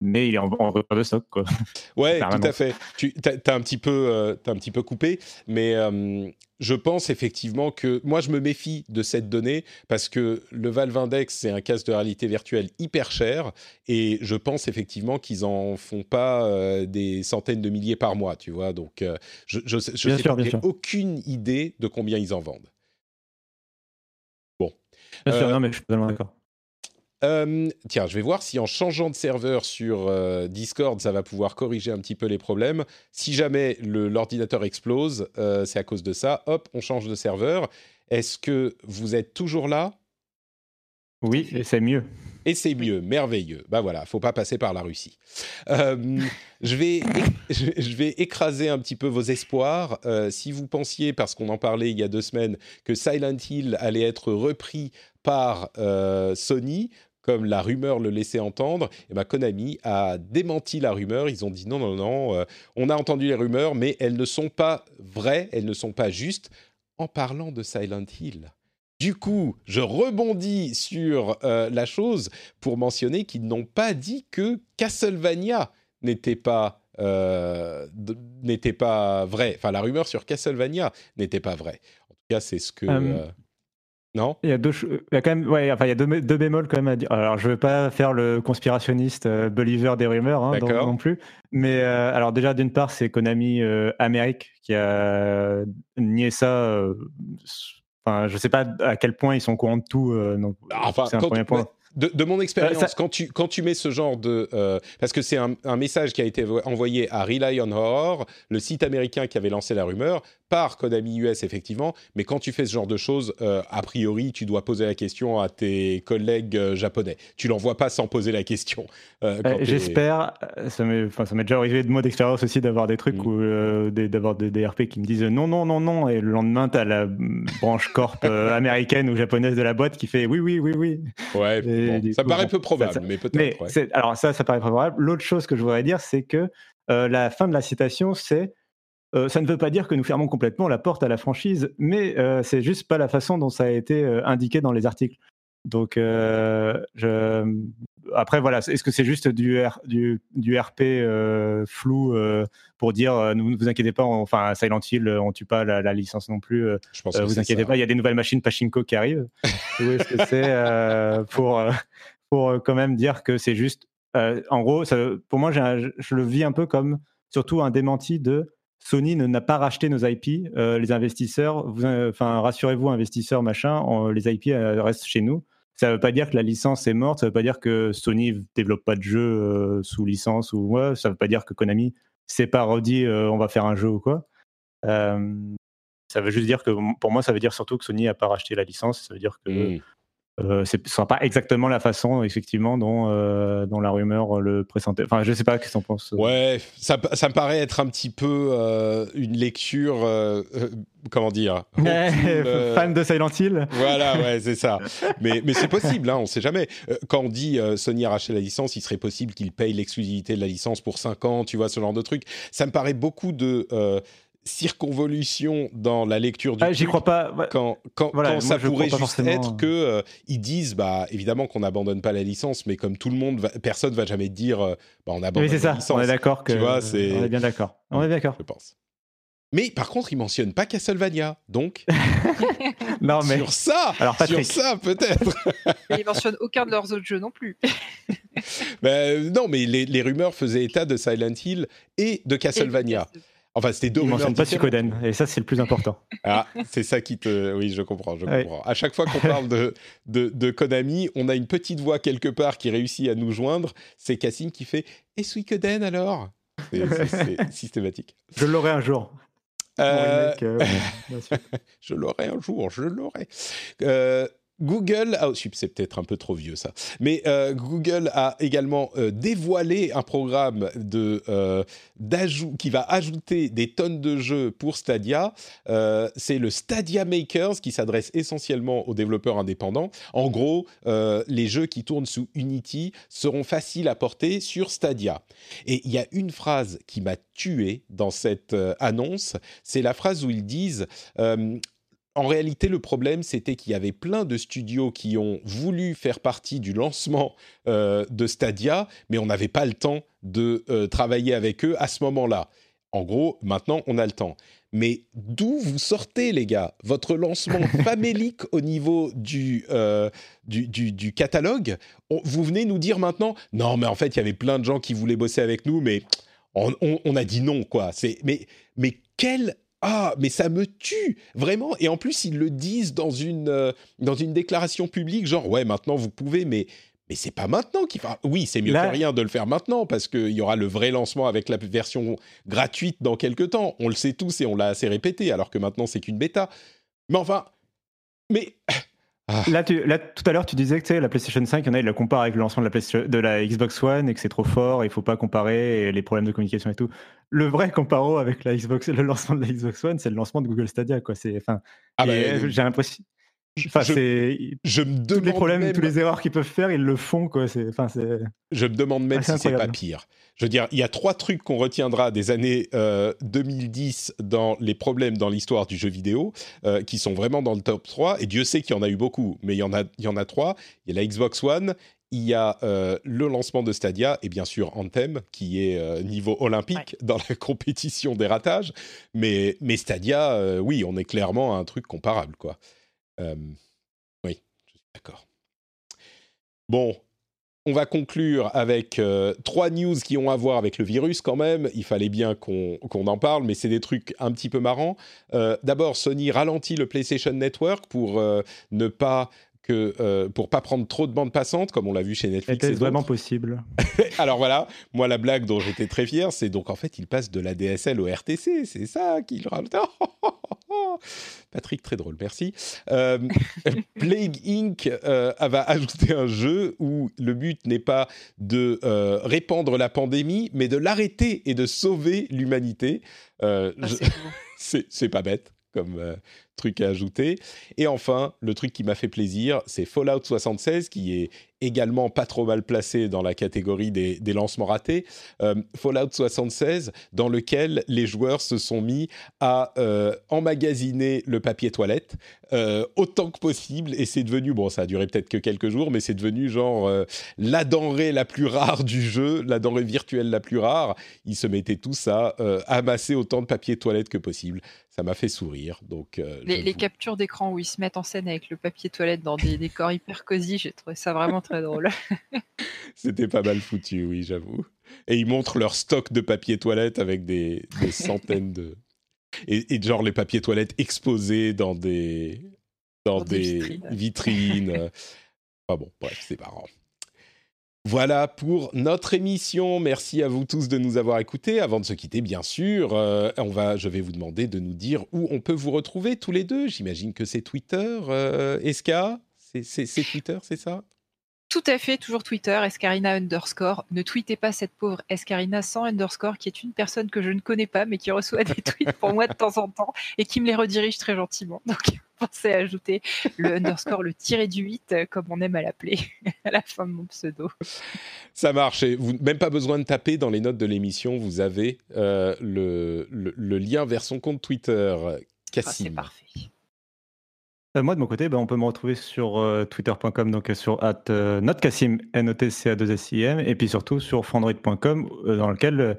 mais il est en, en rupture de stock. Quoi. <laughs> Ouais, tout à fait. Tu as, un petit peu, euh, un petit peu coupé, mais euh, je pense effectivement que moi je me méfie de cette donnée parce que le Valve Index c'est un casque de réalité virtuelle hyper cher et je pense effectivement qu'ils en font pas euh, des centaines de milliers par mois, tu vois. Donc euh, je, sûr. aucune idée de combien ils en vendent. Bon. Bien sûr, non, mais je suis totalement d'accord. Euh, tiens, je vais voir si en changeant de serveur sur euh, Discord, ça va pouvoir corriger un petit peu les problèmes. Si jamais l'ordinateur explose, euh, c'est à cause de ça. Hop, on change de serveur. Est-ce que vous êtes toujours là? Oui, et c'est mieux. Et c'est mieux, merveilleux. Bah voilà, faut pas passer par la Russie. Je, vais, je vais écraser un petit peu vos espoirs. Si vous pensiez, parce qu'on en parlait il y a deux semaines, que Silent Hill allait être repris par euh, Sony, comme la rumeur le laissait entendre, et ben Konami a démenti la rumeur. Ils ont dit non, non, non, euh, on a entendu les rumeurs, mais elles ne sont pas vraies, elles ne sont pas justes. En parlant de Silent Hill, du coup, je rebondis sur euh, la chose pour mentionner qu'ils n'ont pas dit que Castlevania n'était pas euh, n'était pas vrai. Enfin, la rumeur sur Castlevania n'était pas vraie. En tout cas, c'est ce que. Non? Il y a deux, cho- il y a quand même, ouais, enfin, il y a deux, bémols quand même à dire. Alors, je veux pas faire le conspirationniste euh, believer des rumeurs hein, non, plus. Mais euh, alors déjà, d'une part, c'est Konami euh, Amérique qui a nié ça. euh, Enfin, je sais pas à quel point ils sont au courant de tout. donc, Enfin, c'est un premier point. De, de mon expérience, Euh, ça- quand, tu, quand tu mets ce genre de... euh, parce que c'est un, un message qui a été vo- envoyé à Rely on Horror, le site américain qui avait lancé la rumeur, par Konami US, effectivement. Mais quand tu fais ce genre de choses, euh, a priori, tu dois poser la question à tes collègues euh, japonais. Tu l'envoies pas sans poser la question. euh, J'espère, ça m'est déjà arrivé de moi d'expérience aussi d'avoir des trucs Mm. des- d'avoir des, des RP qui me disent non, non, non, non, et le lendemain, tu as la branche corp américaine ou japonaise de la boîte qui fait oui, oui, oui, oui. Ouais, bon, ça coup, paraît bon, peu probable, ça- ça- mais peut-être. Ouais. alors ça, ça paraît probable. L'autre chose que je voudrais dire, c'est que la fin de la citation, c'est euh, ça ne veut pas dire que nous fermons complètement la porte à la franchise, mais euh, c'est juste pas la façon dont ça a été euh, indiqué dans les articles. Donc, euh, je, après, voilà, est-ce que c'est juste du, du, du, RP flou pour dire ne vous inquiétez pas, on, enfin, Silent Hill, on tue pas la, licence non plus. Je pense vous inquiétez pas, il y a des nouvelles machines Pachinko qui arrivent. <laughs> Ou est-ce que c'est pour, pour quand même dire que c'est juste. en gros, ça, pour moi, je le vis un peu comme surtout un démenti de Sony n'a pas racheté nos IP. les investisseurs, enfin, rassurez-vous, investisseurs, machin, les IP restent chez nous. Ça ne veut pas dire que la licence est morte, ça ne veut pas dire que Sony développe pas de jeu euh, sous licence ou ça ne veut pas dire que Konami s'est pas redit euh, on va faire un jeu ou quoi. Euh, ça veut juste dire que pour moi, ça veut dire surtout que Sony n'a pas racheté la licence. Ça veut dire que mmh. Euh, ce ne sera pas exactement la façon, effectivement, dont, euh, dont la rumeur le présentait. Enfin, je ne sais pas, qu'est-ce que tu en penses Ouais, ça, ça, me paraît être un petit peu euh, une lecture, comment dire <laughs> <laughs> Fan de Silent Hill Voilà, ouais, c'est ça. <laughs> mais mais c'est possible, hein, on ne sait jamais. Quand on dit Sony a racheté la licence, il serait possible qu'il paye l'exclusivité de la licence pour 5 ans, tu vois, ce genre de truc. Ça me paraît beaucoup de circonvolution dans la lecture du ah, J'y crois pas. Quand, quand, ça pourrait juste être que euh, ils disent, bah évidemment qu'on n'abandonne pas la licence, mais comme tout le monde, va, personne va jamais dire, euh, bah on abandonne oui, la ça. On est d'accord que. c'est. On est bien d'accord. On est d'accord. Je pense. Mais par contre, il mentionne pas Castlevania, donc. <laughs> non mais sur ça, Alors, sur ça peut-être. il mentionne aucun de leurs autres jeux non plus. <laughs> ben, non, mais les, les, rumeurs faisaient état de Silent Hill et de Castlevania. Enfin, c'était deux. Ils mentionnent pas Suikoden, et ça, c'est le plus important. ah, c'est ça qui te. Oui, je comprends, je comprends. À chaque fois qu'on parle de, de, de, Konami, on a une petite voix quelque part qui réussit à nous joindre. C'est Cassim qui fait Et Suikoden alors? C'est <laughs> systématique. Je l'aurai un jour. Euh... euh <laughs> je l'aurai un jour, je l'aurai. Euh, Google, ah, c'est peut-être un peu trop vieux ça, mais euh, Google a également euh, dévoilé un programme de euh, qui va ajouter des tonnes de jeux pour Stadia. c'est le Stadia Makers qui s'adresse essentiellement aux développeurs indépendants. En gros, les jeux qui tournent sous Unity seront faciles à porter sur Stadia. Et il y a une phrase qui m'a tué dans cette annonce, c'est la phrase où ils disent en réalité, le problème, c'était qu'il y avait plein de studios qui ont voulu faire partie du lancement euh, de Stadia, mais on n'avait pas le temps de euh, travailler avec eux à ce moment-là. En gros, maintenant, on a le temps. Mais d'où vous sortez, les gars? Votre lancement <laughs> famélique au niveau du, euh, du, catalogue, vous venez nous dire maintenant, non, mais en fait, il y avait plein de gens qui voulaient bosser avec nous, mais on, on a dit non, quoi. Mais, mais quel ah, mais ça me tue, vraiment. Et en plus, ils le disent dans une, euh, dans une déclaration publique, genre, ouais, maintenant vous pouvez, mais, mais c'est pas maintenant qu'il faut. Oui, c'est mieux que rien de le faire maintenant, parce qu'il y aura le vrai lancement avec la version gratuite dans quelques temps. On le sait tous et on l'a assez répété, alors que maintenant, c'est qu'une bêta. Mais enfin, mais ah. Là, tu, là, tout à l'heure, tu disais que la PlayStation 5, il y en a, ils la comparent avec le lancement de la, de la Xbox One et que c'est trop fort, il ne faut pas comparer et les problèmes de communication et tout. Le vrai comparo avec la Xbox, le lancement de la Xbox One, c'est le lancement de Google Stadia. Quoi. Enfin, ah bah, j'ai l'impression. Enfin, je, je, me demande tous les problèmes, même... toutes les erreurs qu'ils peuvent faire, ils le font quoi. Enfin, je me demande même si c'est pas pire. Je veux dire, il y a trois trucs qu'on retiendra des années 2010 euh, dans les problèmes dans l'histoire du jeu vidéo, euh, qui sont vraiment dans le top 3. Et Dieu sait qu'il y en a eu beaucoup, mais il y en a, il y en a trois. Il y a la Xbox One, il y a euh, le lancement de Stadia et bien sûr Anthem qui est niveau olympique dans la <laughs> compétition des ratages. Mais, mais Stadia, oui, on est clairement à un truc comparable quoi. Euh, oui, d'accord. Bon, on va conclure avec euh, trois news qui ont à voir avec le virus quand même. Il fallait bien qu'on en parle, mais c'est des trucs un petit peu marrants. Euh, d'abord, Sony ralentit le PlayStation Network pour ne pas que pour pas prendre trop de bandes passantes, comme on l'a vu chez Netflix. C'est vraiment possible. <laughs> Alors voilà, moi la blague dont j'étais très fier, c'est donc en fait il passe de la DSL au RTC, c'est ça qu'il ralentit. <laughs> Patrick, très drôle, merci. Euh, <laughs> Plague Inc. Euh, va ajouter un jeu où le but n'est pas de euh, répandre la pandémie, mais de l'arrêter et de sauver l'humanité. Ah, c'est pas bête comme truc à ajouter. Et enfin, le truc qui m'a fait plaisir, c'est Fallout 76, qui est également pas trop mal placé dans la catégorie des, lancements ratés. Euh, Fallout 76, dans lequel les joueurs se sont mis à euh, emmagasiner le papier toilette euh, autant que possible. Et c'est devenu, bon, ça a duré peut-être que quelques jours, mais c'est devenu genre la denrée la plus rare du jeu, la denrée virtuelle la plus rare. Ils se mettaient tous à amasser autant de papier toilette que possible ça m'a fait sourire. Donc, les, captures d'écran où ils se mettent en scène avec le papier toilette dans des décors hyper cosy, j'ai trouvé ça vraiment très drôle. <laughs> C'était pas mal foutu, oui, j'avoue. Et ils montrent leur stock de papier toilette avec des, centaines de. Et, genre les papiers toilettes exposés dans des, dans, des, vitrines. vitrines. enfin bon, bref, c'est marrant. Voilà pour notre émission. Merci à vous tous de nous avoir écoutés. Avant de se quitter, bien sûr, euh, on va, je vais vous demander de nous dire où on peut vous retrouver tous les deux. J'imagine que c'est Twitter. Euh, c'est Twitter, c'est ça? Tout à fait, toujours Twitter, Escarina underscore. Ne tweetez pas cette pauvre Escarina sans underscore, qui est une personne que je ne connais pas, mais qui reçoit des tweets pour moi de temps en temps et qui me les redirige très gentiment. Donc, pensez à ajouter le underscore, le tiré du 8, comme on aime à l'appeler, <laughs> à la fin de mon pseudo. Ça marche. Et vous même pas besoin de taper dans les notes de l'émission. Vous avez euh, le, le, lien vers son compte Twitter. Cassim. Ah, c'est parfait. Euh, moi, de mon côté, ben, on peut me retrouver sur euh, twitter.com, donc sur at euh, notcassim, n o t c a 2 s i m et puis surtout sur frandroid.com, dans lequel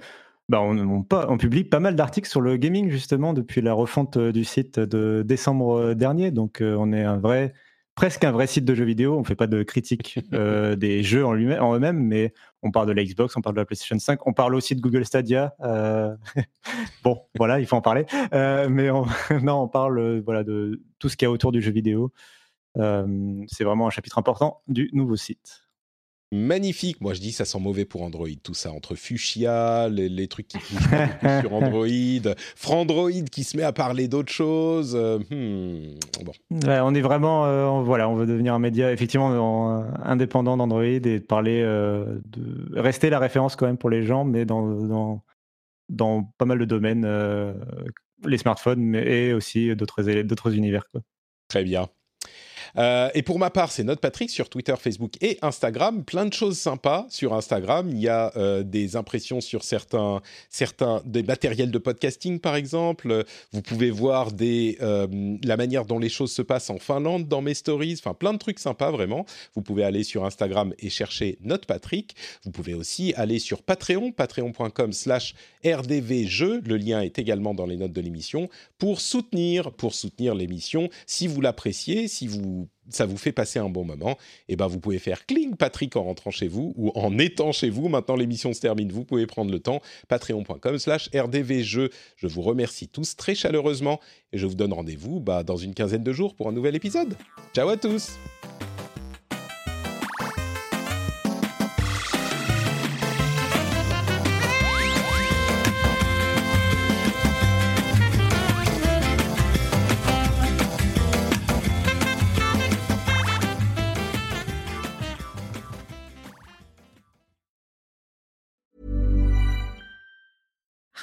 ben, on, on, publie pas mal d'articles sur le gaming, justement, depuis la refonte du site de décembre dernier. Donc, on est un vrai presque un vrai site de jeux vidéo. On fait pas de critique <laughs> euh, des jeux en, en eux-mêmes, mais on parle de la Xbox, on parle de la PlayStation 5, on parle aussi de Google Stadia. Euh, <laughs> bon, voilà, il faut en parler. Euh, mais on... <laughs> non, on parle voilà, de tout ce qu'il y a autour du jeu vidéo. c'est vraiment un chapitre important du nouveau site magnifique. Moi, je dis ça sent mauvais pour Android, tout ça entre Fuchsia, les, trucs qui bougent sur Android, <laughs> Frandroid qui se met à parler d'autres choses. Euh, hmm, bon. on est vraiment, euh, voilà, on veut devenir un média effectivement indépendant d'Android et parler, euh, de rester la référence quand même pour les gens, mais dans dans, dans pas mal de domaines, les smartphones, mais et aussi d'autres univers. Quoi. Très bien. Euh, et pour ma part, c'est Note Patrick sur Twitter, Facebook et Instagram. Plein de choses sympas sur Instagram. Il y a euh, des impressions sur certains, certains des matériels de podcasting, par exemple. Vous pouvez voir euh, la manière dont les choses se passent en Finlande dans mes stories. Enfin, plein de trucs sympas, vraiment. Vous pouvez aller sur Instagram et chercher Note Patrick. Vous pouvez aussi aller sur Patreon, patreon.com slash rdvjeux. Le lien est également dans les notes de l'émission pour soutenir, pour soutenir l'émission. Si vous l'appréciez, si vous ça vous fait passer un bon moment, et eh ben vous pouvez faire cling Patrick en rentrant chez vous ou en étant chez vous. Maintenant l'émission se termine, vous pouvez prendre le temps. Patreon.com/slash rdvjeux. Je vous remercie tous très chaleureusement et je vous donne rendez-vous bah, dans une quinzaine de jours pour un nouvel épisode. Ciao à tous.